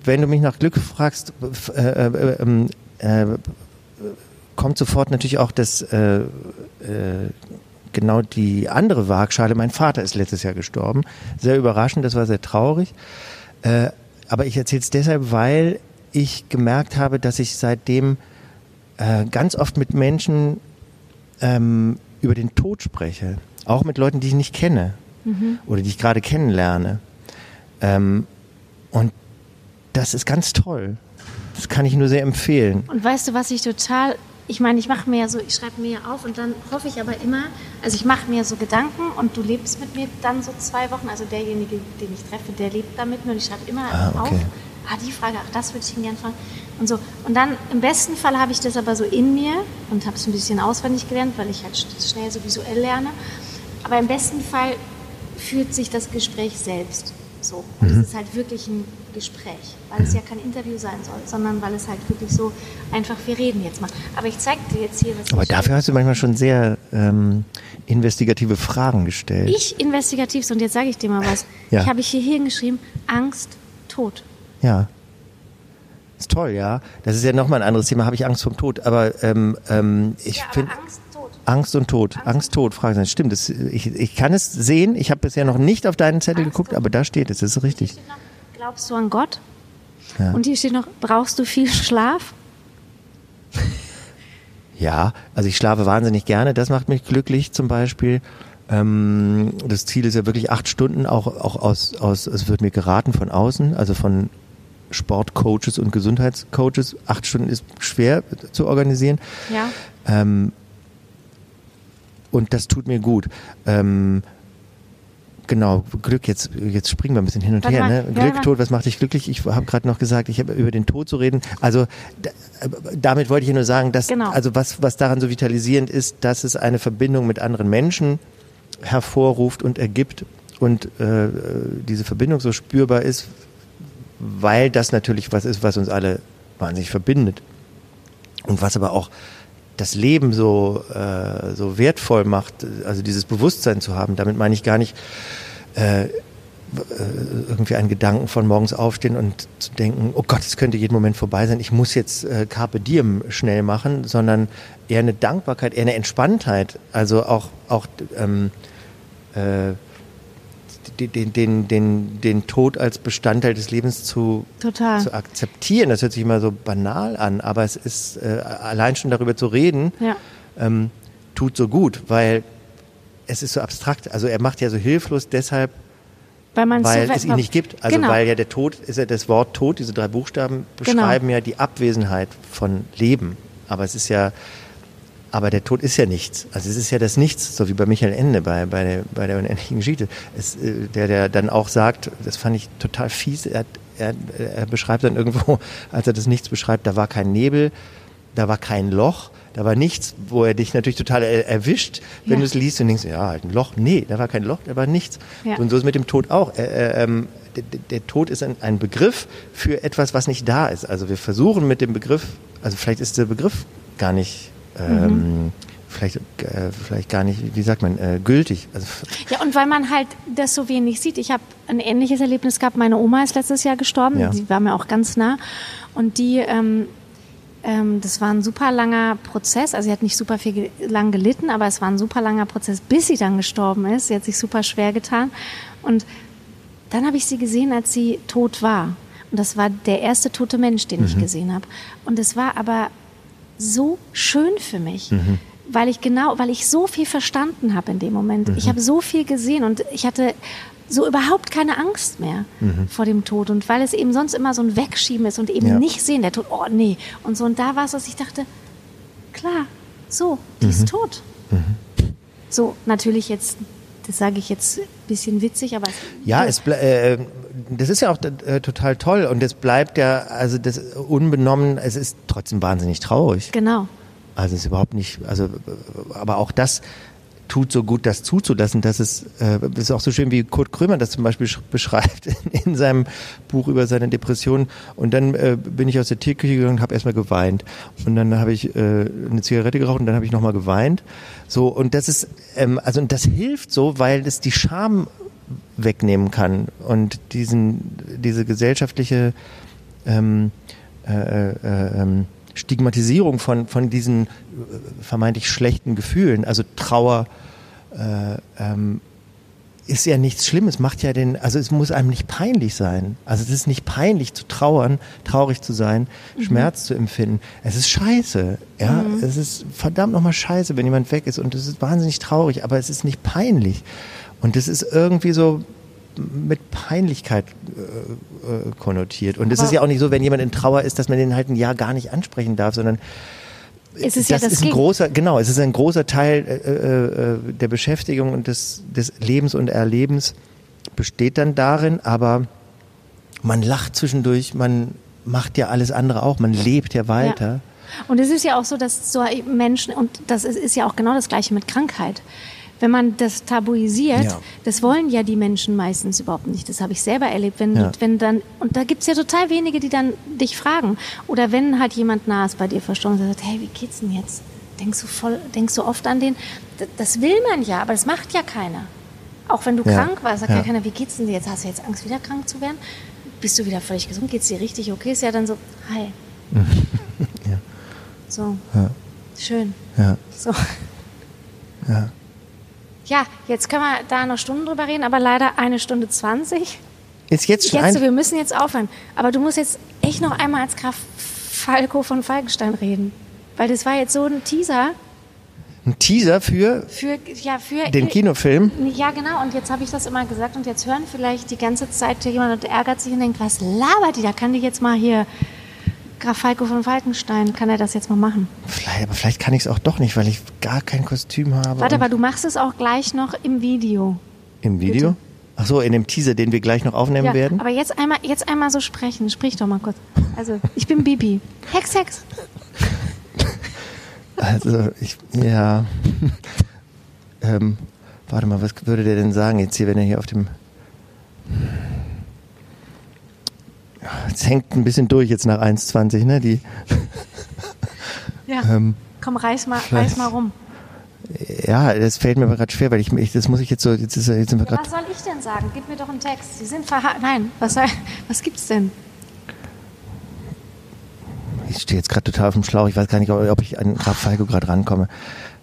wenn du mich nach Glück fragst, äh, äh, ähm, äh, kommt sofort natürlich auch das äh, äh, genau die andere Waagschale. Mein Vater ist letztes Jahr gestorben. Sehr überraschend, das war sehr traurig. Äh, aber ich erzähle es deshalb, weil ich gemerkt habe, dass ich seitdem äh, ganz oft mit Menschen ähm, über den Tod spreche. Auch mit Leuten, die ich nicht kenne mhm. oder die ich gerade kennenlerne. Ähm, und das ist ganz toll. Das kann ich nur sehr empfehlen. Und weißt du, was ich total ich meine, ich mache mir ja so, ich schreibe mir ja auf und dann hoffe ich aber immer, also ich mache mir so Gedanken und du lebst mit mir dann so zwei Wochen, also derjenige, den ich treffe, der lebt da mit mir und ich schreibe immer ah, okay. auf, ah, die Frage, ach, das würde ich ihn gerne fragen und so. Und dann im besten Fall habe ich das aber so in mir und habe es ein bisschen auswendig gelernt, weil ich halt schnell so visuell lerne. Aber im besten Fall führt sich das Gespräch selbst so. Und mhm. es ist halt wirklich ein Gespräch, weil es ja kein Interview sein soll, sondern weil es halt wirklich so einfach, wir reden jetzt mal. Aber ich zeige dir jetzt hier, was Aber dafür hast du manchmal schon sehr ähm, investigative Fragen gestellt. Ich investigativ, und jetzt sage ich dir mal was. ja. Ich habe hier hingeschrieben, Angst, Tod. Ja. Ist toll, ja. Das ist ja nochmal ein anderes Thema. Habe ich Angst vom Tod? Aber ähm, ähm, ich ja, finde. Angst, und Tod. Angst, Angst Tod, Frage. Stimmt, das, ich, ich kann es sehen. Ich habe bisher noch nicht auf deinen Zettel Angst geguckt, aber da steht es. Das ist richtig. Noch, glaubst du an Gott? Ja. Und hier steht noch, brauchst du viel Schlaf? ja, also ich schlafe wahnsinnig gerne. Das macht mich glücklich zum Beispiel. Ähm, das Ziel ist ja wirklich acht Stunden, auch, auch aus, aus, es wird mir geraten von außen, also von Sportcoaches und Gesundheitscoaches. Acht Stunden ist schwer zu organisieren. Ja. Ähm, und das tut mir gut. Ähm, genau, Glück, jetzt, jetzt springen wir ein bisschen hin und Warte her. Ne? Glück, Tod, was macht dich glücklich? Ich habe gerade noch gesagt, ich habe über den Tod zu reden. Also damit wollte ich nur sagen, dass genau. also was, was daran so vitalisierend ist, dass es eine Verbindung mit anderen Menschen hervorruft und ergibt und äh, diese Verbindung so spürbar ist, weil das natürlich was ist, was uns alle wahnsinnig verbindet. Und was aber auch das Leben so, äh, so wertvoll macht, also dieses Bewusstsein zu haben, damit meine ich gar nicht äh, irgendwie einen Gedanken von morgens aufstehen und zu denken, oh Gott, es könnte jeden Moment vorbei sein, ich muss jetzt äh, Carpe Diem schnell machen, sondern eher eine Dankbarkeit, eher eine Entspanntheit, also auch, auch ähm, äh, den, den, den, den Tod als Bestandteil des Lebens zu, zu akzeptieren. Das hört sich immer so banal an, aber es ist äh, allein schon darüber zu reden, ja. ähm, tut so gut, weil es ist so abstrakt. Also er macht ja so hilflos deshalb, weil, weil es ihn nicht gibt. Also genau. weil ja der Tod, ist ja das Wort Tod, diese drei Buchstaben beschreiben genau. ja die Abwesenheit von Leben. Aber es ist ja aber der Tod ist ja nichts. Also es ist ja das Nichts, so wie bei Michael Ende bei, bei, der, bei der unendlichen Geschichte. Es, äh, der, der dann auch sagt, das fand ich total fies, er, er, er beschreibt dann irgendwo, als er das Nichts beschreibt, da war kein Nebel, da war kein Loch, da war nichts, wo er dich natürlich total erwischt, wenn ja. du es liest und denkst, ja, halt ein Loch. Nee, da war kein Loch, da war nichts. Ja. Und so ist es mit dem Tod auch. Äh, ähm, der, der, Tod ist ein, ein, Begriff für etwas, was nicht da ist. Also wir versuchen mit dem Begriff, also vielleicht ist der Begriff gar nicht ähm, mhm. vielleicht, äh, vielleicht gar nicht, wie sagt man, äh, gültig. Also ja, und weil man halt das so wenig sieht. Ich habe ein ähnliches Erlebnis gehabt. Meine Oma ist letztes Jahr gestorben. Ja. Die war mir auch ganz nah. Und die, ähm, ähm, das war ein super langer Prozess. Also sie hat nicht super viel ge lang gelitten, aber es war ein super langer Prozess, bis sie dann gestorben ist. Sie hat sich super schwer getan. Und dann habe ich sie gesehen, als sie tot war. Und das war der erste tote Mensch, den mhm. ich gesehen habe. Und es war aber so schön für mich. Mhm. Weil ich genau, weil ich so viel verstanden habe in dem Moment. Mhm. Ich habe so viel gesehen und ich hatte so überhaupt keine Angst mehr mhm. vor dem Tod. Und weil es eben sonst immer so ein Wegschieben ist und eben ja. nicht sehen, der Tod, oh nee. Und so, und da war es, dass ich dachte, klar, so, die ist mhm. tot. Mhm. So, natürlich jetzt das sage ich jetzt ein bisschen witzig, aber. Ja, es äh, das ist ja auch äh, total toll und es bleibt ja, also das unbenommen, es ist trotzdem wahnsinnig traurig. Genau. Also es ist überhaupt nicht, also, aber auch das, tut so gut, das zuzulassen. Das ist, äh, das ist auch so schön, wie Kurt Krömer das zum Beispiel beschreibt in, in seinem Buch über seine Depression. Und dann äh, bin ich aus der Tierküche gegangen und habe erstmal geweint. Und dann habe ich äh, eine Zigarette geraucht und dann habe ich nochmal geweint. So, und das ist, ähm, also und das hilft so, weil es die Scham wegnehmen kann und diesen, diese gesellschaftliche ähm, äh, äh, ähm, Stigmatisierung von, von diesen äh, vermeintlich schlechten Gefühlen, also Trauer, äh, ähm, ist ja nichts Schlimmes, macht ja den, also es muss einem nicht peinlich sein. Also es ist nicht peinlich zu trauern, traurig zu sein, mhm. Schmerz zu empfinden. Es ist scheiße, ja. Mhm. Es ist verdammt nochmal scheiße, wenn jemand weg ist und es ist wahnsinnig traurig, aber es ist nicht peinlich. Und es ist irgendwie so mit Peinlichkeit äh, äh, konnotiert. Und es ist ja auch nicht so, wenn jemand in Trauer ist, dass man den halt ein Jahr gar nicht ansprechen darf, sondern es ist das, ja das ist ein großer, genau, es ist ein großer Teil äh, äh, äh, der Beschäftigung und des, des Lebens und Erlebens besteht dann darin, aber man lacht zwischendurch, man macht ja alles andere auch, man lebt ja weiter. Ja. Und es ist ja auch so, dass so Menschen, und das ist, ist ja auch genau das Gleiche mit Krankheit wenn man das tabuisiert, ja. das wollen ja die Menschen meistens überhaupt nicht. Das habe ich selber erlebt. Wenn, ja. wenn dann, und da gibt es ja total wenige, die dann dich fragen. Oder wenn halt jemand nah ist bei dir verstorben und sagt, hey, wie geht's denn jetzt? Denkst du voll, denkst du oft an den? Das will man ja, aber das macht ja keiner. Auch wenn du ja. krank warst, sagt ja. keiner, wie geht's denn dir jetzt? Hast du jetzt Angst, wieder krank zu werden? Bist du wieder völlig gesund? Geht's dir richtig okay? Ist ja dann so, hi. ja. So. Schön. Ja. So. Ja. Ja, jetzt können wir da noch Stunden drüber reden, aber leider eine Stunde zwanzig. Ist jetzt schon jetzt, Wir müssen jetzt aufhören. Aber du musst jetzt echt noch einmal als Graf Falco von Falkenstein reden. Weil das war jetzt so ein Teaser. Ein Teaser für, für, ja, für den Kinofilm? Ja, genau. Und jetzt habe ich das immer gesagt. Und jetzt hören vielleicht die ganze Zeit jemand und ärgert sich und denkt, was labert die? Da kann die jetzt mal hier Graf Falco von Falkenstein, kann er das jetzt mal machen? Vielleicht, aber vielleicht kann ich es auch doch nicht, weil ich gar kein Kostüm habe. Warte, aber du machst es auch gleich noch im Video. Im Video? Bitte. Ach so, in dem Teaser, den wir gleich noch aufnehmen ja, werden. Aber jetzt einmal, jetzt einmal so sprechen. Sprich doch mal kurz. Also, ich bin Bibi. Hex, Hex. Also, ich, ja. ähm, warte mal, was würde der denn sagen jetzt hier, wenn er hier auf dem es hängt ein bisschen durch jetzt nach 1,20, ne? Die, ja. Ähm, Komm, reiß mal, reiß mal rum. Ja, das fällt mir gerade schwer, weil ich, ich, das muss ich jetzt so, jetzt, ist, jetzt sind wir ja, Was soll ich denn sagen? Gib mir doch einen Text. Sie sind verha Nein, was, soll, was gibt's denn? Ich stehe jetzt gerade total auf dem Schlauch. Ich weiß gar nicht, ob ich an Graf Falco gerade rankomme.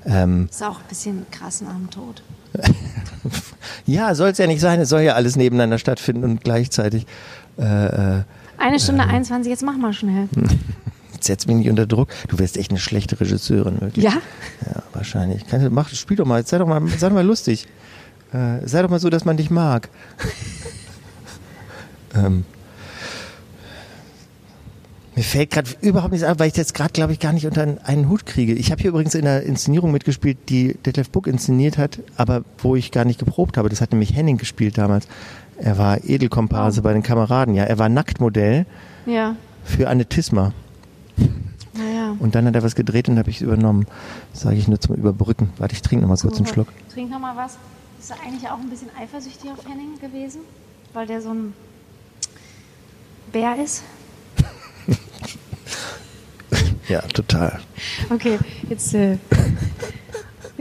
Ähm, ist auch ein bisschen krass nach dem Tod. ja, soll es ja nicht sein. Es soll ja alles nebeneinander stattfinden und gleichzeitig. Äh, äh eine Stunde äh, 21, jetzt mach mal schnell. Jetzt setz mich nicht unter Druck. Du wärst echt eine schlechte Regisseurin, wirklich. Ja? Ja, wahrscheinlich. Kann, mach, spiel doch mal, sei doch mal, sei doch mal lustig. Äh, sei doch mal so, dass man dich mag. ähm, mir fällt gerade überhaupt nichts an, weil ich das gerade, glaube ich, gar nicht unter einen Hut kriege. Ich habe hier übrigens in einer Inszenierung mitgespielt, die Detlef Book inszeniert hat, aber wo ich gar nicht geprobt habe. Das hat nämlich Henning gespielt damals. Er war Edelkomparse oh. bei den Kameraden, ja. Er war Nacktmodell ja. für Annetisma. Naja. Und dann hat er was gedreht und habe ich es übernommen. Sage ich nur zum Überbrücken. Warte, ich trinke noch mal kurz einen Schluck. Trink noch mal was. Ist er eigentlich auch ein bisschen eifersüchtig auf Henning gewesen? Weil der so ein Bär ist? ja, total. Okay, jetzt äh,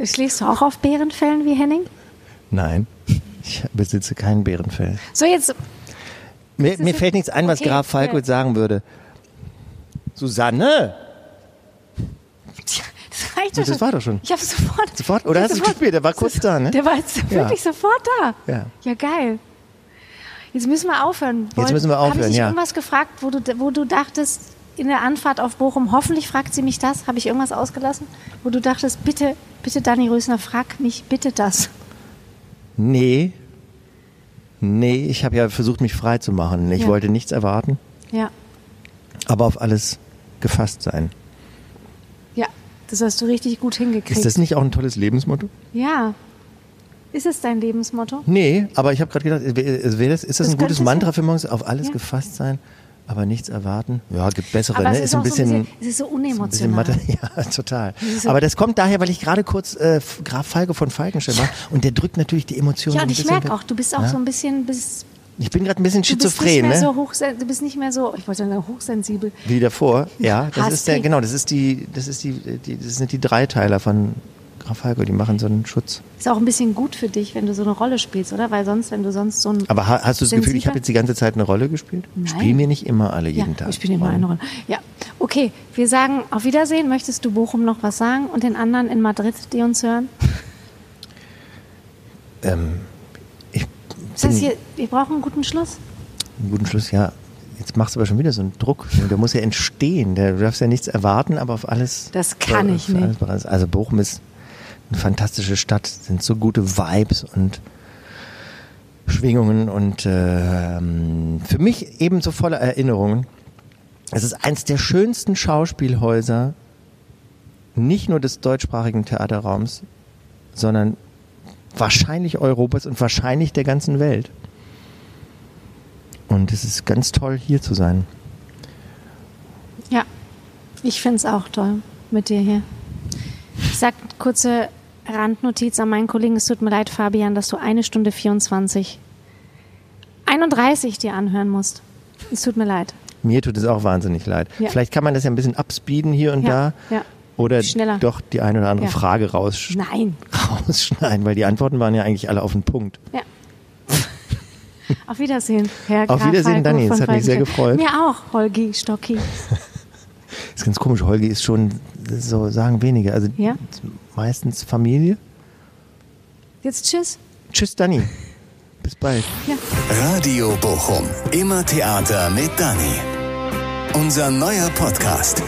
schläfst du auch auf Bärenfällen wie Henning? Nein. Ich besitze kein Bärenfell. So, jetzt. Mir, mir fällt nichts ein, was okay, Graf Falco ja. sagen würde. Susanne! Tja, das reicht doch Das schon. war doch schon. Ich habe sofort. Sofort? Oder hast du es gespielt? Der war kurz da, ne? Der war jetzt wirklich ja. sofort da. Ja. Ja, geil. Jetzt müssen wir aufhören. Jetzt müssen wir aufhören, Habe ich dich ja. irgendwas gefragt, wo du, wo du dachtest, in der Anfahrt auf Bochum, hoffentlich fragt sie mich das, habe ich irgendwas ausgelassen, wo du dachtest, bitte, bitte Dani Rösner, frag mich bitte das. Nee. Nee, ich habe ja versucht, mich frei zu machen. Ich ja. wollte nichts erwarten. Ja. Aber auf alles gefasst sein. Ja, das hast du richtig gut hingekriegt. Ist das nicht auch ein tolles Lebensmotto? Ja. Ist es dein Lebensmotto? Nee, aber ich habe gerade gedacht, ist das, ist das, das ein gutes Mantra für morgens? Auf alles ja. gefasst sein? Aber nichts erwarten. Ja, gibt bessere, Aber ne? es ist, auch bisschen, so ein bisschen, es ist so ist ein unemotional. Mathe. Ja, total. ist so- Aber das kommt daher, weil ich gerade kurz äh, Graf Falke von Falkenstein war und der drückt natürlich die Emotionen ja, ein und ich merke auch, du bist auch Ja? so ein bisschen, bist, Ich bin gerade ein bisschen du bist schizophren, ne? so du bist nicht mehr so, ich wollte sagen, hochsensibel. Wie davor. Ja, das ist der, genau, das ist die, das ist die, die, das sind die Dreiteiler von Graf Falke, die machen so einen Schutz. Ist auch ein bisschen gut für dich, wenn du so eine Rolle spielst, oder? Weil sonst, wenn du sonst so ein Aber ha- hast du das Gefühl, ich habe jetzt die ganze Zeit eine Rolle gespielt? Nein. Spielen wir nicht immer alle jeden ja, Tag. wir spielen immer eine Rolle. Ja, okay. Wir sagen auf Wiedersehen. Möchtest du Bochum noch was sagen und den anderen in Madrid, die uns hören? Ähm, ich Das heißt, hier, wir brauchen einen guten Schluss. Einen guten Schluss, ja. Jetzt machst du aber schon wieder so einen Druck. Der muss ja entstehen. Der, du darfst ja nichts erwarten, aber auf alles. Das kann ich nicht. alles. Also Bochum ist eine fantastische Stadt, sind so gute Vibes und Schwingungen und ähm, für mich ebenso voller Erinnerungen. Es ist eins der schönsten Schauspielhäuser, nicht nur des deutschsprachigen Theaterraums, sondern wahrscheinlich Europas und wahrscheinlich der ganzen Welt. Und es ist ganz toll, hier zu sein. Ja, ich finde es auch toll mit dir hier. Ich sag kurze Randnotiz an meinen Kollegen. Es tut mir leid, Fabian, dass du eine Stunde 24, 31 dir anhören musst. Es tut mir leid. Mir tut es auch wahnsinnig leid. Ja. Vielleicht kann man das ja ein bisschen abspeeden hier und Ja, da. ja. Oder Schneller. doch die eine oder andere. Frage raus, Nein. rausschneiden, weil die Antworten waren ja eigentlich alle auf den Punkt. Ja. Auf Wiedersehen, Herr Auf Graf Wiedersehen, Dani. Es hat mich sehr gefreut. Mir auch, Holgi Stocki. ist ganz komisch. Holgi ist schon, so sagen wenige. Also Ja. Meistens Familie. Jetzt tschüss. Tschüss, Dani. Bis bald. Radio Bochum. Immer Theater mit Dani. Unser neuer Podcast.